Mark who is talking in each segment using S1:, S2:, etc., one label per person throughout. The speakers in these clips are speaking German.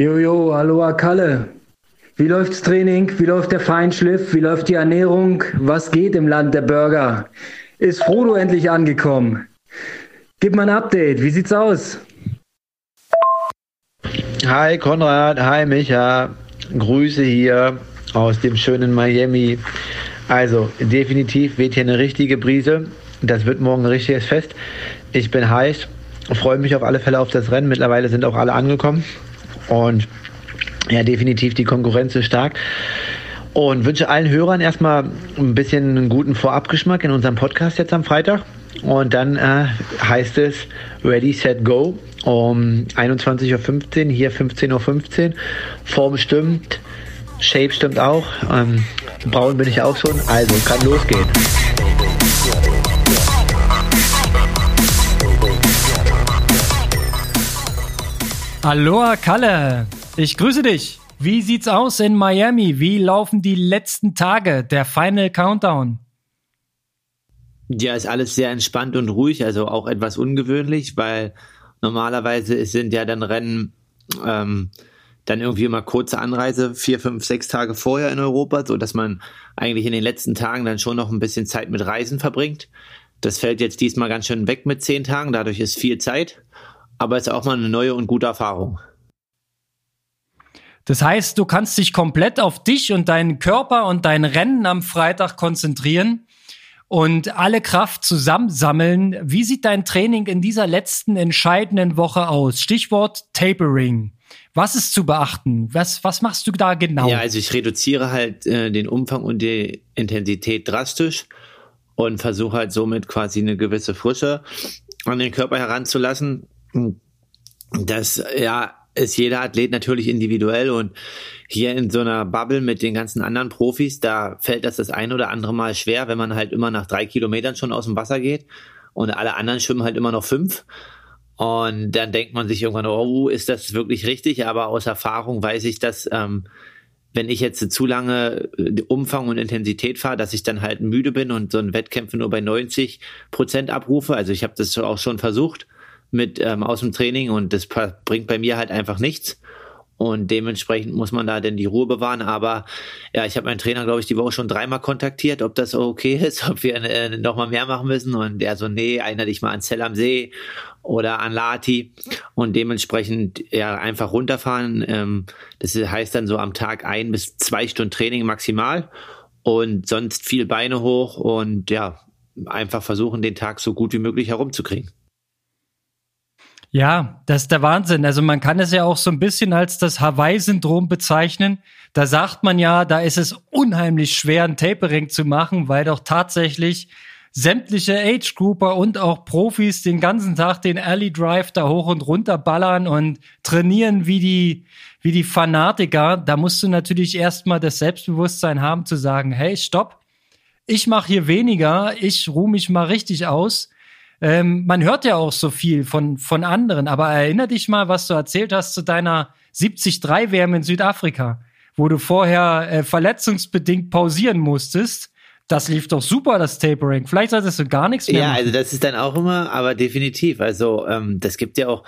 S1: Jojo, hallo Kalle. Wie läuft's Training? Wie läuft der Feinschliff? Wie läuft die Ernährung? Was geht im Land der Burger? Ist Frodo endlich angekommen? Gib mal ein Update. Wie sieht's aus?
S2: Hi Konrad, hi Micha. Grüße hier aus dem schönen Miami. Also, definitiv weht hier eine richtige Brise. Das wird morgen ein richtiges Fest. Ich bin heiß, freue mich auf alle Fälle auf das Rennen. Mittlerweile sind auch alle angekommen. Und ja, definitiv die Konkurrenz ist stark. Und wünsche allen Hörern erstmal ein bisschen einen guten Vorabgeschmack in unserem Podcast jetzt am Freitag. Und dann äh, heißt es Ready, Set, Go um 21.15 Uhr, hier 15.15 Uhr. Form stimmt, Shape stimmt auch. Ähm, braun bin ich auch schon. Also kann losgehen.
S3: Aloha Kalle, ich grüße dich. Wie sieht's aus in Miami? Wie laufen die letzten Tage, der Final Countdown?
S4: Ja, ist alles sehr entspannt und ruhig, also auch etwas ungewöhnlich, weil normalerweise sind ja dann Rennen ähm, dann irgendwie immer kurze Anreise, vier, fünf, sechs Tage vorher in Europa, so dass man eigentlich in den letzten Tagen dann schon noch ein bisschen Zeit mit Reisen verbringt. Das fällt jetzt diesmal ganz schön weg mit zehn Tagen, dadurch ist viel Zeit aber ist auch mal eine neue und gute Erfahrung.
S3: Das heißt, du kannst dich komplett auf dich und deinen Körper und dein Rennen am Freitag konzentrieren und alle Kraft zusammensammeln. Wie sieht dein Training in dieser letzten entscheidenden Woche aus? Stichwort Tapering. Was ist zu beachten? Was, was machst du da genau?
S4: Ja, also ich reduziere halt äh, den Umfang und die Intensität drastisch und versuche halt somit quasi eine gewisse Frische an den Körper heranzulassen das ja ist jeder Athlet natürlich individuell und hier in so einer Bubble mit den ganzen anderen Profis, da fällt das das ein oder andere Mal schwer, wenn man halt immer nach drei Kilometern schon aus dem Wasser geht und alle anderen schwimmen halt immer noch fünf. Und dann denkt man sich irgendwann, oh, ist das wirklich richtig? Aber aus Erfahrung weiß ich, dass ähm, wenn ich jetzt zu lange äh, Umfang und Intensität fahre, dass ich dann halt müde bin und so ein Wettkämpfe nur bei 90 Prozent abrufe. Also ich habe das auch schon versucht mit ähm, aus dem Training und das bringt bei mir halt einfach nichts. Und dementsprechend muss man da denn die Ruhe bewahren. Aber ja, ich habe meinen Trainer, glaube ich, die Woche schon dreimal kontaktiert, ob das okay ist, ob wir äh, noch mal mehr machen müssen. Und der so, nee, erinnere dich mal an Zell am See oder an Lati. Und dementsprechend ja einfach runterfahren. Ähm, das heißt dann so am Tag ein bis zwei Stunden Training maximal. Und sonst viel Beine hoch und ja, einfach versuchen, den Tag so gut wie möglich herumzukriegen.
S3: Ja, das ist der Wahnsinn. Also man kann es ja auch so ein bisschen als das Hawaii-Syndrom bezeichnen. Da sagt man ja, da ist es unheimlich schwer, ein Tapering zu machen, weil doch tatsächlich sämtliche Age-Grouper und auch Profis den ganzen Tag den Alley Drive da hoch und runter ballern und trainieren wie die, wie die Fanatiker. Da musst du natürlich erstmal das Selbstbewusstsein haben zu sagen, hey, stopp, ich mache hier weniger, ich ruhe mich mal richtig aus ähm, man hört ja auch so viel von, von anderen, aber erinner dich mal, was du erzählt hast zu deiner 73-WM in Südafrika, wo du vorher äh, verletzungsbedingt pausieren musstest. Das lief doch super, das Tapering. Vielleicht solltest du gar nichts mehr.
S4: Ja, also das ist dann auch immer, aber definitiv. Also ähm, das gibt ja auch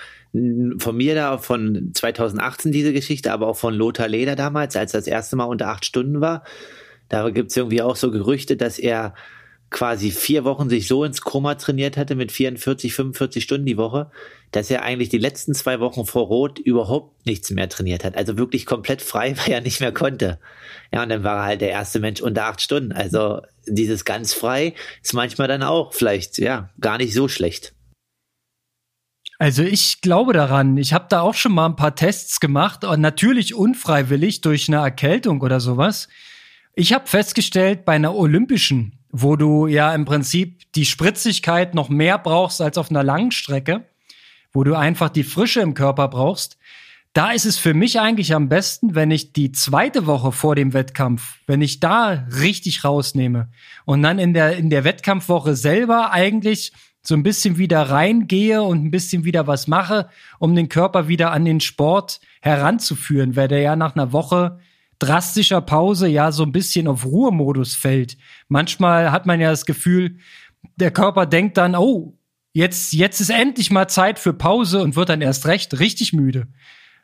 S4: von mir da von 2018 diese Geschichte, aber auch von Lothar Leder damals, als das erste Mal unter acht Stunden war. Da gibt's irgendwie auch so Gerüchte, dass er quasi vier Wochen sich so ins Koma trainiert hatte mit 44, 45 Stunden die Woche, dass er eigentlich die letzten zwei Wochen vor Rot überhaupt nichts mehr trainiert hat. Also wirklich komplett frei, weil er nicht mehr konnte. Ja, und dann war er halt der erste Mensch unter acht Stunden. Also dieses ganz frei ist manchmal dann auch vielleicht, ja, gar nicht so schlecht.
S3: Also ich glaube daran. Ich habe da auch schon mal ein paar Tests gemacht und natürlich unfreiwillig durch eine Erkältung oder sowas. Ich habe festgestellt, bei einer olympischen wo du ja im Prinzip die Spritzigkeit noch mehr brauchst als auf einer langen Strecke, wo du einfach die Frische im Körper brauchst. Da ist es für mich eigentlich am besten, wenn ich die zweite Woche vor dem Wettkampf, wenn ich da richtig rausnehme und dann in der, in der Wettkampfwoche selber eigentlich so ein bisschen wieder reingehe und ein bisschen wieder was mache, um den Körper wieder an den Sport heranzuführen, weil der ja nach einer Woche drastischer Pause ja so ein bisschen auf Ruhemodus fällt. Manchmal hat man ja das Gefühl, der Körper denkt dann, oh, jetzt, jetzt ist endlich mal Zeit für Pause und wird dann erst recht richtig müde.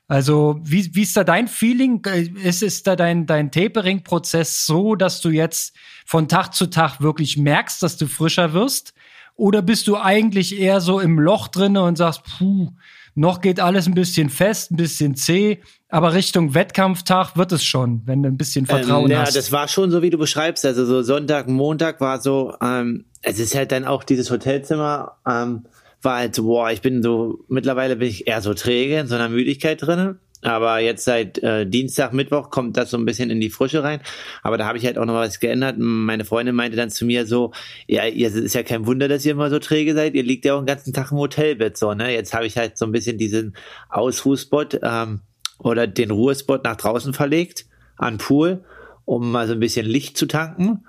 S3: Also, wie, wie ist da dein Feeling? Ist, ist da dein, dein Tapering-Prozess so, dass du jetzt von Tag zu Tag wirklich merkst, dass du frischer wirst? Oder bist du eigentlich eher so im Loch drinne und sagst, puh, noch geht alles ein bisschen fest, ein bisschen zäh, aber Richtung Wettkampftag wird es schon, wenn du ein bisschen ähm, Vertrauen ähm, ja, hast.
S4: Ja, das war schon so, wie du beschreibst. Also so Sonntag, Montag war so, ähm, es ist halt dann auch dieses Hotelzimmer, ähm, war halt so, boah, ich bin so, mittlerweile bin ich eher so träge in so einer Müdigkeit drinnen. Aber jetzt seit äh, Dienstag, Mittwoch kommt das so ein bisschen in die Frische rein. Aber da habe ich halt auch noch was geändert. Meine Freundin meinte dann zu mir so, ja, ihr ist ja kein Wunder, dass ihr immer so träge seid. Ihr liegt ja auch den ganzen Tag im Hotelbett so, ne? Jetzt habe ich halt so ein bisschen diesen Ausruhspot ähm, oder den Ruhespot nach draußen verlegt an Pool, um mal so ein bisschen Licht zu tanken.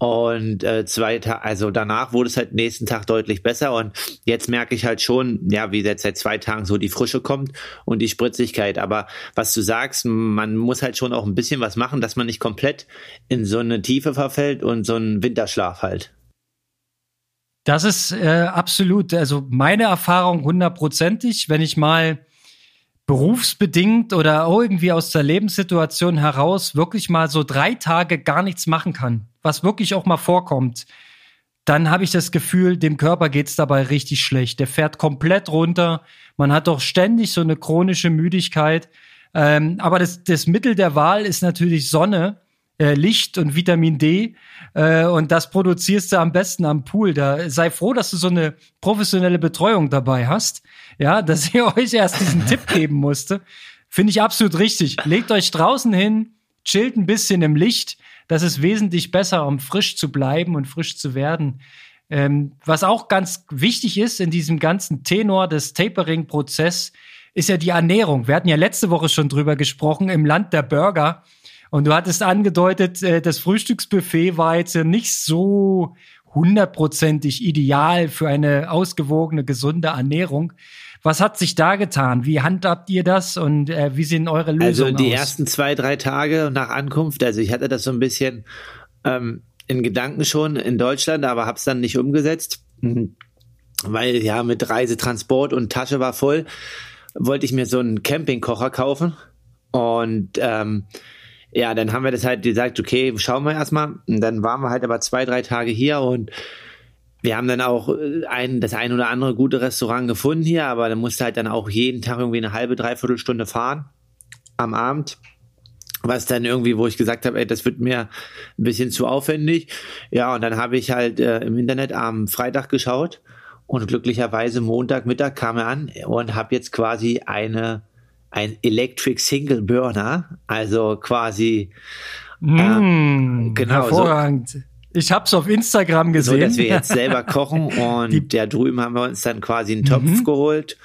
S4: Und äh, zwei Tage, also danach wurde es halt nächsten Tag deutlich besser. Und jetzt merke ich halt schon, ja, wie jetzt seit zwei Tagen so die Frische kommt und die Spritzigkeit. Aber was du sagst, man muss halt schon auch ein bisschen was machen, dass man nicht komplett in so eine Tiefe verfällt und so einen Winterschlaf halt.
S3: Das ist äh, absolut, also meine Erfahrung hundertprozentig, wenn ich mal berufsbedingt oder irgendwie aus der Lebenssituation heraus wirklich mal so drei Tage gar nichts machen kann was wirklich auch mal vorkommt, dann habe ich das Gefühl, dem Körper geht's dabei richtig schlecht. Der fährt komplett runter. Man hat doch ständig so eine chronische Müdigkeit. Ähm, aber das, das Mittel der Wahl ist natürlich Sonne, äh, Licht und Vitamin D. Äh, und das produzierst du am besten am Pool. Da sei froh, dass du so eine professionelle Betreuung dabei hast. Ja, dass ich euch erst diesen Tipp geben musste. Finde ich absolut richtig. Legt euch draußen hin, chillt ein bisschen im Licht das ist wesentlich besser, um frisch zu bleiben und frisch zu werden. Ähm, was auch ganz wichtig ist in diesem ganzen Tenor des Tapering-Prozess, ist ja die Ernährung. Wir hatten ja letzte Woche schon drüber gesprochen im Land der Burger. Und du hattest angedeutet, äh, das Frühstücksbuffet war jetzt ja nicht so hundertprozentig ideal für eine ausgewogene, gesunde Ernährung. Was hat sich da getan? Wie handhabt ihr das und äh, wie sehen eure Lösungen
S4: Also die
S3: aus?
S4: ersten zwei, drei Tage nach Ankunft, also ich hatte das so ein bisschen ähm, in Gedanken schon in Deutschland, aber habe es dann nicht umgesetzt, mhm. weil ja mit Reisetransport und Tasche war voll, wollte ich mir so einen Campingkocher kaufen und ähm, ja, dann haben wir das halt gesagt, okay, schauen wir erstmal. Und dann waren wir halt aber zwei, drei Tage hier und wir haben dann auch äh, ein, das ein oder andere gute Restaurant gefunden hier, aber da musste halt dann auch jeden Tag irgendwie eine halbe, dreiviertel Stunde fahren am Abend. Was dann irgendwie, wo ich gesagt habe, ey, das wird mir ein bisschen zu aufwendig. Ja, und dann habe ich halt äh, im Internet am Freitag geschaut und glücklicherweise Montagmittag kam er an und habe jetzt quasi eine ein Electric Single Burner, also quasi
S3: mm, äh, genau hervorragend. So, ich habe es auf Instagram gesehen.
S4: So, dass wir jetzt selber kochen und Die, ja, drüben haben wir uns dann quasi einen Topf mhm. geholt,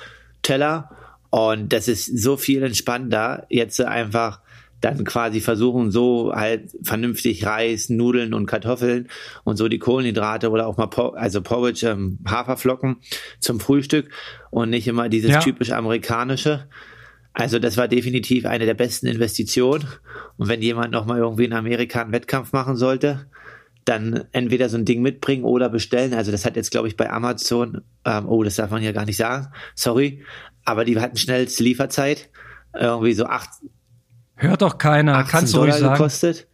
S4: Teller. Und das ist so viel entspannter, jetzt einfach dann quasi versuchen, so halt vernünftig Reis, Nudeln und Kartoffeln und so die Kohlenhydrate oder auch mal, also Porridge, ähm, Haferflocken zum Frühstück und nicht immer dieses ja. typisch amerikanische. Also das war definitiv eine der besten Investitionen. Und wenn jemand noch mal irgendwie in Amerika einen Wettkampf machen sollte, dann entweder so ein Ding mitbringen oder bestellen. Also das hat jetzt, glaube ich, bei Amazon, ähm, oh, das darf man ja gar nicht sagen, sorry, aber die hatten schnellste Lieferzeit, irgendwie so acht.
S3: Hört doch keiner, kannst du
S4: ruhig sagen. gekostet.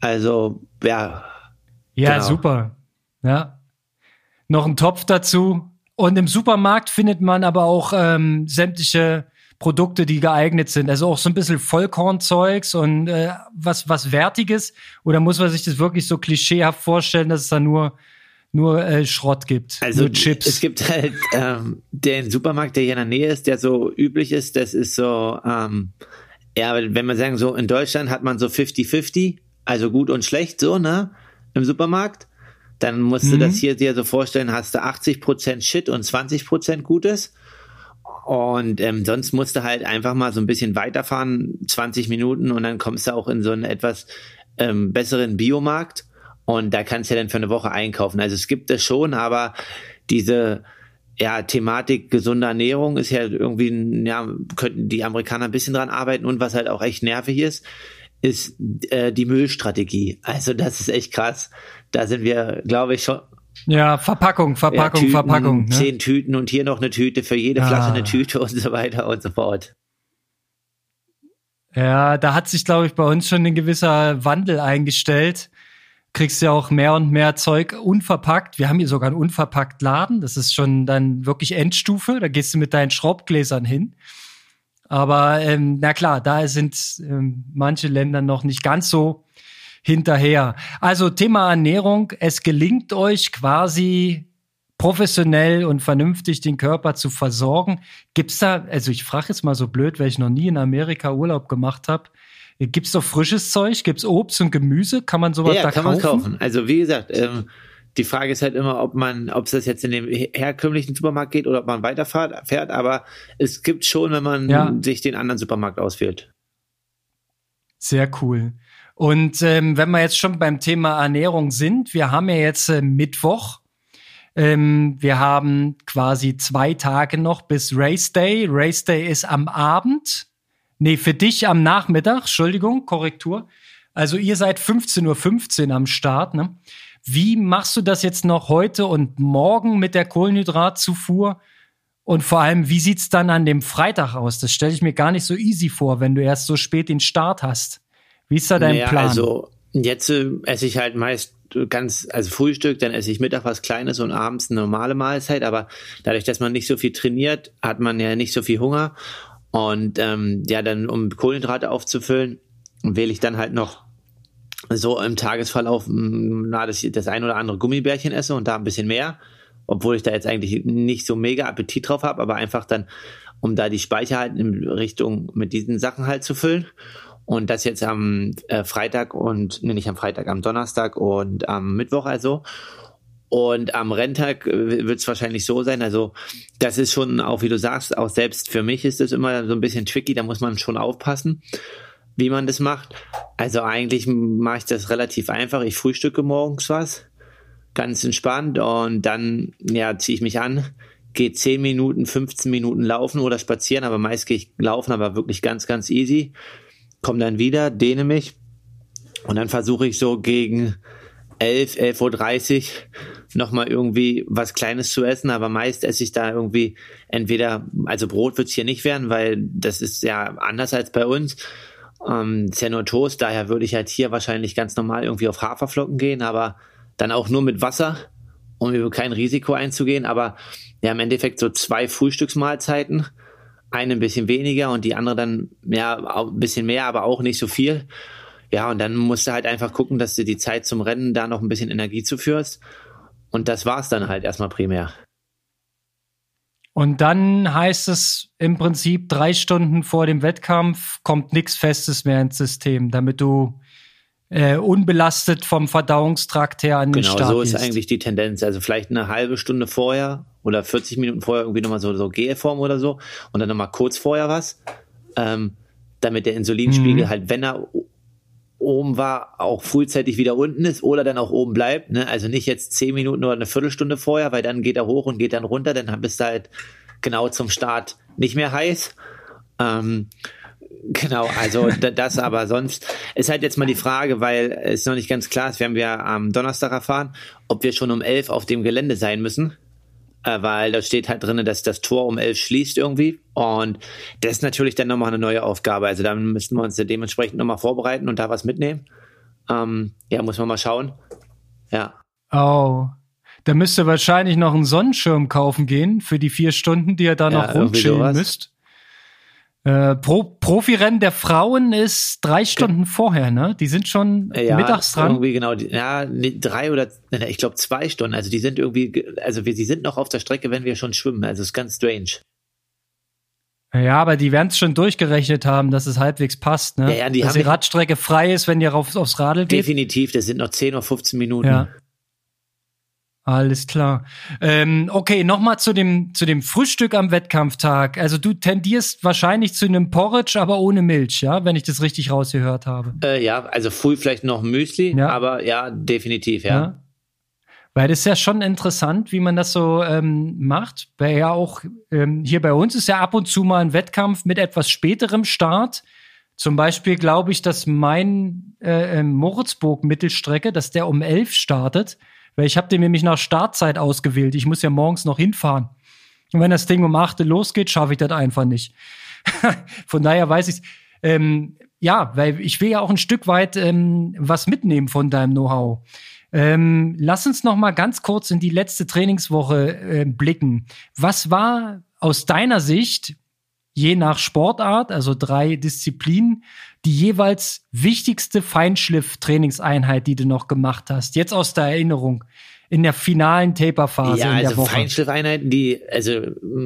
S4: Also, ja.
S3: Ja, genau. super. Ja. Noch ein Topf dazu. Und im Supermarkt findet man aber auch ähm, sämtliche Produkte, die geeignet sind. Also auch so ein bisschen Vollkornzeugs und äh, was, was Wertiges. Oder muss man sich das wirklich so klischeehaft vorstellen, dass es da nur nur äh, Schrott gibt,
S4: also
S3: nur Chips.
S4: Es gibt halt ähm, den Supermarkt, der hier in der Nähe ist, der so üblich ist. Das ist so, ähm, ja, wenn wir sagen so, in Deutschland hat man so 50-50, also gut und schlecht so, ne, im Supermarkt. Dann musst mhm. du das hier dir so vorstellen, hast du 80% Shit und 20% Gutes. Und ähm, sonst musst du halt einfach mal so ein bisschen weiterfahren, 20 Minuten, und dann kommst du auch in so einen etwas ähm, besseren Biomarkt. Und da kannst du ja dann für eine Woche einkaufen. Also es gibt es schon, aber diese ja, Thematik gesunde Ernährung ist ja irgendwie, ja, könnten die Amerikaner ein bisschen dran arbeiten. Und was halt auch echt nervig ist, ist äh, die Müllstrategie. Also das ist echt krass. Da sind wir, glaube ich, schon
S3: ja, Verpackung, Verpackung, ja, Tüten, Verpackung.
S4: Ne? Zehn Tüten und hier noch eine Tüte, für jede Flasche ah. eine Tüte und so weiter und so fort.
S3: Ja, da hat sich, glaube ich, bei uns schon ein gewisser Wandel eingestellt. Kriegst ja auch mehr und mehr Zeug unverpackt. Wir haben hier sogar einen unverpackt Laden. Das ist schon dann wirklich Endstufe. Da gehst du mit deinen Schraubgläsern hin. Aber ähm, na klar, da sind ähm, manche Länder noch nicht ganz so hinterher. Also Thema Ernährung. Es gelingt euch quasi professionell und vernünftig den Körper zu versorgen. Gibt's da, also ich frage jetzt mal so blöd, weil ich noch nie in Amerika Urlaub gemacht habe. Gibt's doch frisches Zeug? Gibt's Obst und Gemüse? Kann man sowas
S4: ja,
S3: da
S4: kann
S3: kaufen?
S4: man kaufen. Also wie gesagt, ähm, die Frage ist halt immer, ob man, ob es das jetzt in dem herkömmlichen Supermarkt geht oder ob man weiterfährt. Fährt. Aber es gibt schon, wenn man
S3: Ja.
S4: sich den anderen Supermarkt auswählt.
S3: Sehr cool. Und ähm, wenn wir jetzt schon beim Thema Ernährung sind, wir haben ja jetzt äh, Mittwoch. Ähm, wir haben quasi zwei Tage noch bis Race Day. Race Day ist am Abend. Nee, für dich am Nachmittag. Entschuldigung, Korrektur. Also ihr seid 15.15 Uhr am Start. Ne? Wie machst du das jetzt noch heute und morgen mit der Kohlenhydratzufuhr? Und vor allem, wie sieht's dann an dem Freitag aus? Das stelle ich mir gar nicht so easy vor, wenn du erst so spät den Start hast. Wie ist da dein
S4: Naja,
S3: Plan?
S4: Also jetzt äh, esse ich halt meist ganz, also Frühstück, dann esse ich Mittag was Kleines und abends eine normale Mahlzeit. Aber dadurch, dass man nicht so viel trainiert, hat man ja nicht so viel Hunger. Und ähm, ja, dann um Kohlenhydrate aufzufüllen, wähle ich dann halt noch so im Tagesverlauf mh, na, dass ich das ein oder andere Gummibärchen esse und da ein bisschen mehr, obwohl ich da jetzt eigentlich nicht so mega Appetit drauf habe, aber einfach dann, um da die Speicher halt in Richtung mit diesen Sachen halt zu füllen. Und das jetzt am äh, Freitag und, nee, nicht am Freitag, am Donnerstag und am Mittwoch also. Und am Renntag wird es wahrscheinlich so sein. Also, das ist schon auch, wie du sagst, auch selbst für mich ist das immer so ein bisschen tricky. Da muss man schon aufpassen, wie man das macht. Also, eigentlich mache ich das relativ einfach. Ich frühstücke morgens was, ganz entspannt. Und dann, ja, ziehe ich mich an, gehe 10 Minuten, 15 Minuten laufen oder spazieren. Aber meist gehe ich laufen, aber wirklich ganz, ganz easy. Komme dann wieder, dehne mich. Und dann versuche ich so gegen 11, 11.30 Uhr nochmal irgendwie was Kleines zu essen, aber meist esse ich da irgendwie entweder, also Brot wird es hier nicht werden, weil das ist ja anders als bei uns. Ähm, ist ja nur Toast, daher würde ich halt hier wahrscheinlich ganz normal irgendwie auf Haferflocken gehen, aber dann auch nur mit Wasser, um über kein Risiko einzugehen. Aber ja, im Endeffekt so zwei Frühstücksmahlzeiten, eine ein bisschen weniger und die andere dann auch ein bisschen mehr, aber auch nicht so viel. Ja, und dann musst du halt einfach gucken, dass du die Zeit zum Rennen da noch ein bisschen Energie zuführst. Und das war's dann halt erstmal primär.
S3: Und dann heißt es im Prinzip drei Stunden vor dem Wettkampf kommt nichts Festes mehr ins System, damit du äh, unbelastet vom Verdauungstrakt her an den
S4: Genau,
S3: Start
S4: so ist eigentlich die Tendenz. Also vielleicht eine halbe Stunde vorher oder 40 Minuten vorher irgendwie nochmal so, so Gelform oder so und dann nochmal kurz vorher was, ähm, damit der Insulinspiegel
S3: Mhm.
S4: halt, wenn er oben war, auch frühzeitig wieder unten ist oder dann auch oben bleibt. Ne? Also nicht jetzt 10 Minuten oder eine Viertelstunde vorher, weil dann geht er hoch und geht dann runter, dann bist du halt genau zum Start nicht mehr heiß. Ähm, Genau, also da- das aber sonst ist halt jetzt mal die Frage, weil es noch nicht ganz klar ist, wir haben ja am Donnerstag erfahren, ob wir schon um elf auf dem Gelände sein müssen, weil da steht halt drin, dass das Tor um elf schließt irgendwie und das ist natürlich dann nochmal eine neue Aufgabe, also da müssen wir uns dementsprechend nochmal vorbereiten und da was mitnehmen. Ähm, ja, muss man mal schauen. Ja,
S3: Oh. Da müsst ihr wahrscheinlich noch einen Sonnenschirm kaufen gehen für die vier Stunden, die ihr da
S4: Ja,
S3: noch rumchillen müsst. Äh, Pro Profirennen der Frauen ist drei Stunden vorher, ne? Die sind schon
S4: ja
S3: mittags dran.
S4: irgendwie genau, ja, drei oder, ich glaube zwei Stunden, also die sind irgendwie, ge- also wir, sie sind noch auf der Strecke, wenn wir schon schwimmen, also ist ganz strange.
S3: Ja, aber die werden es schon durchgerechnet haben, dass es halbwegs passt, ne?
S4: Ja, ja, die
S3: dass die Radstrecke frei ist, wenn ihr auf, aufs Radl geht.
S4: Definitiv, das sind noch 10 oder 15 Minuten.
S3: Ja. Alles klar. Ähm, okay, nochmal zu dem, zu dem Frühstück am Wettkampftag. Also du tendierst wahrscheinlich zu einem Porridge, aber ohne Milch, ja, wenn ich das richtig rausgehört habe.
S4: Äh, ja, also früh vielleicht noch Müsli,
S3: Ja.
S4: aber ja, definitiv, ja.
S3: Weil das ist ja schon interessant, wie man das so ähm, macht. Weil ja auch ähm, hier bei uns ist ja ab und zu mal ein Wettkampf mit etwas späterem Start. Zum Beispiel glaube ich, dass mein äh, ähm, Moritzburg-Mittelstrecke, dass der um elf startet. Weil ich habe den nämlich nach Startzeit ausgewählt. Ich muss ja morgens noch hinfahren. Und wenn das Ding um 8 Uhr losgeht, schaffe ich das einfach nicht. Von daher weiß ich ähm, ja, weil ich will ja auch ein Stück weit ähm, was mitnehmen von deinem Know-how. Ähm, lass uns noch mal ganz kurz in die letzte Trainingswoche äh, blicken. Was war aus deiner Sicht je nach Sportart, also drei Disziplinen, die jeweils wichtigste Feinschliff-Trainingseinheit, die du noch gemacht hast? Jetzt aus der Erinnerung in der finalen Taper-Phase
S4: ja,
S3: in der
S4: also
S3: Woche.
S4: Feinschliffeinheiten, die, also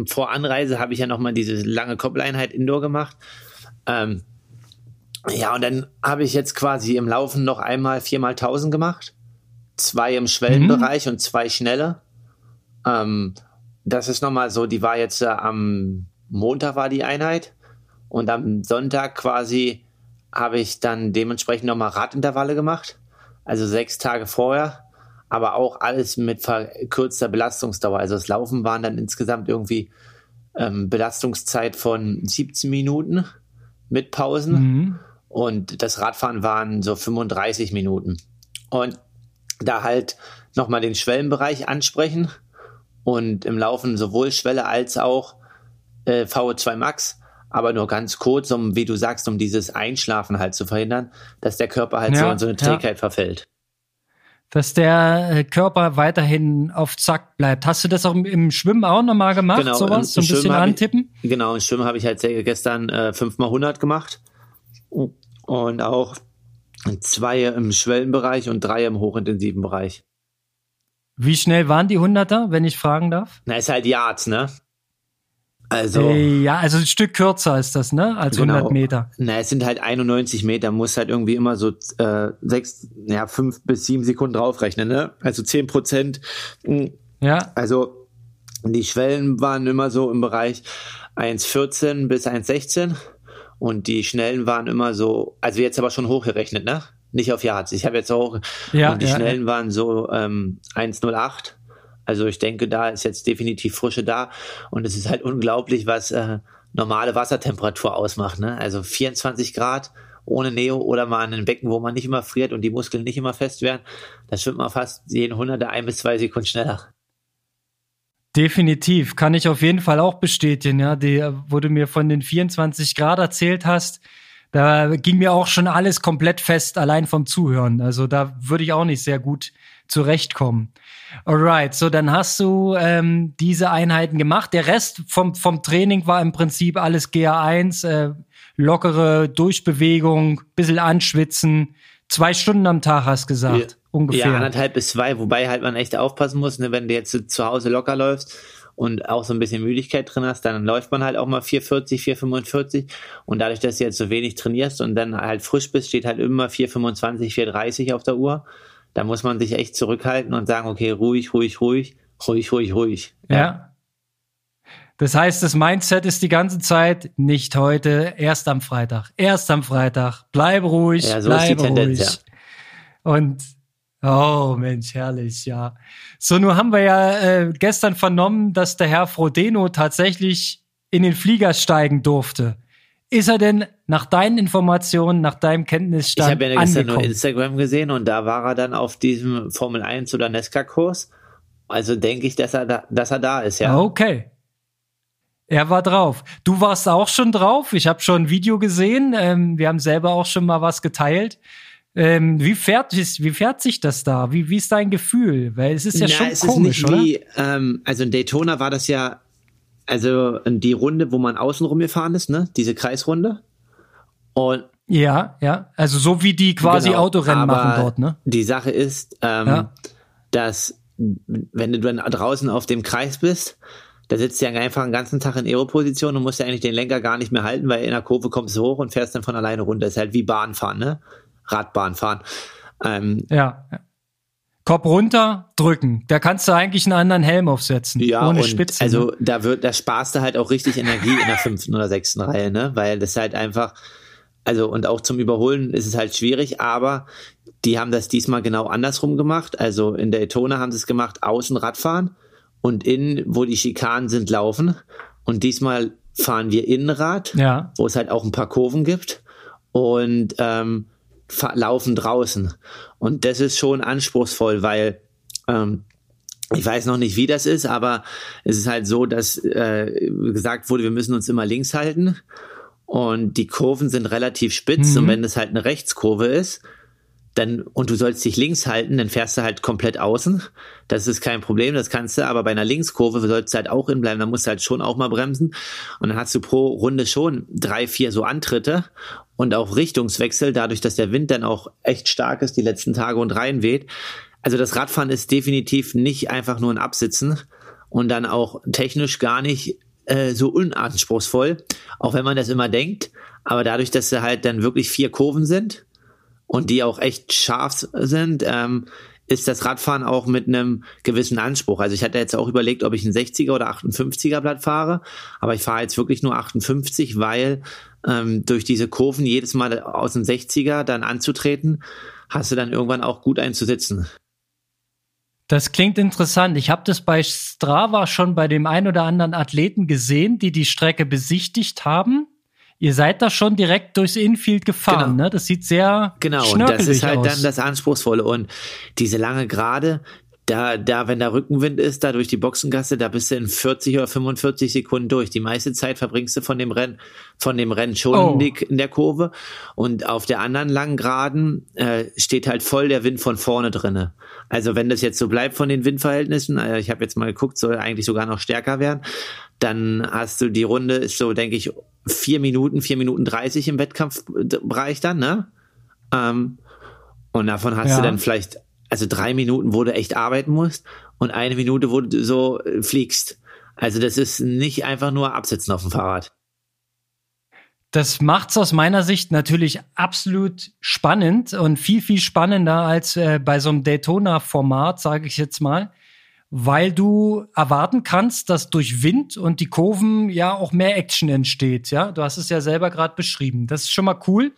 S4: vor Anreise habe ich ja nochmal diese lange Koppeleinheit Indoor gemacht. Ähm, ja, und dann habe ich jetzt quasi im Laufen noch einmal viermal 1000 gemacht. Zwei im Schwellenbereich
S3: Mhm.
S4: und zwei schnelle. Ähm, das ist nochmal so, die war jetzt äh, am Montag war die Einheit. Und am Sonntag quasi habe ich dann dementsprechend nochmal Radintervalle gemacht. Also sechs Tage vorher. Aber auch alles mit verkürzter Belastungsdauer. Also das Laufen waren dann insgesamt irgendwie ähm, Belastungszeit von 17 Minuten mit Pausen.
S3: Mhm.
S4: Und das Radfahren waren so 35 Minuten. Und da halt nochmal den Schwellenbereich ansprechen und im Laufen sowohl Schwelle als auch äh, VO2 Max, aber nur ganz kurz, um, wie du sagst, um dieses Einschlafen halt zu verhindern, dass der Körper halt so
S3: Ja,
S4: in so eine
S3: ja.
S4: Trägheit verfällt.
S3: Dass der äh, Körper weiterhin auf Zack bleibt. Hast du das auch im, im Schwimmen auch nochmal gemacht,
S4: Genau,
S3: sowas? So ein bisschen
S4: hab ich-
S3: antippen?
S4: Genau, im Schwimmen habe ich halt gestern äh, 5 mal 100 gemacht und auch zwei im Schwellenbereich und drei im hochintensiven Bereich.
S3: Wie schnell waren die Hunderter, wenn ich fragen darf?
S4: Na, ist halt Yards, ne? Also.
S3: Äh, ja, also ein Stück kürzer ist das, ne? Als
S4: Genau.
S3: 100 Meter.
S4: Na, es sind halt 91 Meter, muss halt irgendwie immer so äh, sechs, ja, fünf bis sieben Sekunden draufrechnen, ne? Also zehn Prozent.
S3: Ja,
S4: Also die Schwellen waren immer so im Bereich 1,14 bis 1,16 und die Schnellen waren immer so, also jetzt aber schon hochgerechnet, ne? Nicht auf Yards. Ich habe jetzt hoch
S3: Ja,
S4: und die
S3: ja,
S4: Schnellen waren so ähm, 1,08. Also ich denke, da ist jetzt definitiv Frische da und es ist halt unglaublich, was äh, normale Wassertemperatur ausmacht, ne? Also 24 Grad ohne Neo oder mal in einem Becken, wo man nicht immer friert und die Muskeln nicht immer fest werden, da schwimmt man fast jeden Hunderter ein bis zwei Sekunden schneller.
S3: definitiv. Kann ich auf jeden Fall auch bestätigen, ja. Die, wo du mir von den 24 Grad erzählt hast, da ging mir auch schon alles komplett fest, allein vom Zuhören. Also da würde ich auch nicht sehr gut zurechtkommen. Alright, so dann hast du ähm, diese Einheiten gemacht. Der Rest vom, vom Training war im Prinzip alles GA1, äh, lockere Durchbewegung, bisschen anschwitzen. Zwei Stunden am Tag hast gesagt,
S4: Ja.
S3: ungefähr.
S4: Ja, anderthalb bis zwei, wobei halt man echt aufpassen muss, ne, wenn du jetzt zu Hause locker läufst und auch so ein bisschen Müdigkeit drin hast, dann läuft man halt auch mal 440, 445 und dadurch, dass du jetzt so wenig trainierst und dann halt frisch bist, steht halt immer 425, 430 auf der Uhr. Da muss man sich echt zurückhalten und sagen, okay, ruhig, ruhig, ruhig, ruhig, ruhig, ruhig.
S3: Ja. Das heißt, das Mindset ist die ganze Zeit nicht heute, erst am Freitag. Erst am Freitag. Bleib ruhig,
S4: Ja, so ist die
S3: bleib
S4: Tendenz,
S3: ruhig. Und oh Mensch, herrlich, ja. So, nun haben wir ja äh, gestern vernommen, dass der Herr Frodeno tatsächlich in den Flieger steigen durfte. Ist er denn nach deinen Informationen, nach deinem
S4: Ich
S3: Kenntnisstand
S4: habe ja gestern nur
S3: angekommen?
S4: Instagram gesehen und da war er dann auf diesem Formel 1 oder Nesca-Kurs. Also denke ich, dass er da, dass er da ist, ja.
S3: Okay. Er war drauf. Du warst auch schon drauf. Ich habe schon ein Video gesehen. Ähm, wir haben selber auch schon mal was geteilt. Ähm, wie, fährt, wie fährt sich das da? Wie, wie ist dein Gefühl? Weil es ist ja
S4: Na,
S3: schon
S4: es
S3: komisch,
S4: ist nicht
S3: oder?
S4: wie, ähm, also in Daytona war das ja, also die Runde, wo man außenrum gefahren ist, ne? Diese Kreisrunde. Und
S3: Ja, ja. Also so wie die quasi
S4: Genau,
S3: Autorennen machen dort, ne?
S4: Die Sache ist, ähm,
S3: Ja.
S4: dass wenn du dann draußen auf dem Kreis bist, da sitzt du ja einfach den ganzen Tag in Aero-Position und musst ja eigentlich den Lenker gar nicht mehr halten, weil in der Kurve kommst du hoch und fährst dann von alleine runter. ist halt wie Bahnfahren, ne? Radbahn fahren. Ähm,
S3: Ja. Kopf runter, drücken. Da kannst du eigentlich einen anderen Helm aufsetzen.
S4: Ja,
S3: ohne
S4: und
S3: Spitze.
S4: also
S3: ne?
S4: da wird, da sparst du halt auch richtig Energie in der fünften oder sechsten Reihe, ne? Weil das halt einfach, also und auch zum Überholen ist es halt schwierig, aber die haben das diesmal genau andersrum gemacht. Also in Daytona haben sie es gemacht, außen Radfahren und innen, wo die Schikanen sind, laufen. Und diesmal fahren wir Innenrad,
S3: Ja.
S4: wo es halt auch ein paar Kurven gibt und ähm, laufen draußen. Und das ist schon anspruchsvoll, weil ähm, ich weiß noch nicht, wie das ist, aber es ist halt so, dass äh, gesagt wurde, wir müssen uns immer links halten. Und die Kurven sind relativ spitz mhm. und wenn es halt eine Rechtskurve ist, dann und du sollst dich links halten, dann fährst du halt komplett außen. Das ist kein Problem, das kannst du, aber bei einer Linkskurve sollst du halt auch inbleiben, da musst du halt schon auch mal bremsen und dann hast du pro Runde schon drei, vier so Antritte und auch Richtungswechsel, dadurch, dass der Wind dann auch echt stark ist die letzten Tage und reinweht. Also das Radfahren ist definitiv nicht einfach nur ein Absitzen und dann auch technisch gar nicht äh, so unanspruchsvoll, auch wenn man das immer denkt. Aber dadurch, dass sie halt dann wirklich vier Kurven sind, und die auch echt scharf sind, ähm, ist das Radfahren auch mit einem gewissen Anspruch. Also ich hatte jetzt auch überlegt, ob ich ein 60er oder 58er Blatt fahre, aber ich fahre jetzt wirklich nur 58, weil ähm, durch diese Kurven jedes Mal aus dem 60er dann anzutreten, hast du dann irgendwann auch gut einzusitzen.
S3: Das klingt interessant. Ich habe das bei Strava schon bei dem ein oder anderen Athleten gesehen, die die Strecke besichtigt haben ihr seid da schon direkt durchs Infield gefahren, genau. ne? Das sieht sehr
S4: Genau, und das ist halt aus. dann das Anspruchsvolle. Und diese lange Gerade, da, da, wenn da Rückenwind ist, da durch die Boxengasse, da bist du in 40 oder 45 Sekunden durch. Die meiste Zeit verbringst du von dem Rennen, von dem Rennen schon oh. in der Kurve. Und auf der anderen langen Geraden äh, steht halt voll der Wind von vorne drinne. Also wenn das jetzt so bleibt von den Windverhältnissen, äh, ich habe jetzt mal geguckt, soll eigentlich sogar noch stärker werden dann hast du die Runde, ist so, denke ich, vier Minuten, vier Minuten dreißig im Wettkampfbereich dann, ne? Ähm, und davon hast ja. du dann vielleicht, also drei Minuten, wo du echt arbeiten musst und eine Minute, wo du so äh, fliegst. Also das ist nicht einfach nur absitzen auf dem Fahrrad.
S3: Das macht's aus meiner Sicht natürlich absolut spannend und viel, viel spannender als äh, bei so einem Daytona-Format, sage ich jetzt mal weil du erwarten kannst, dass durch Wind und die Kurven ja auch mehr Action entsteht. Ja, du hast es ja selber gerade beschrieben. Das ist schon mal cool.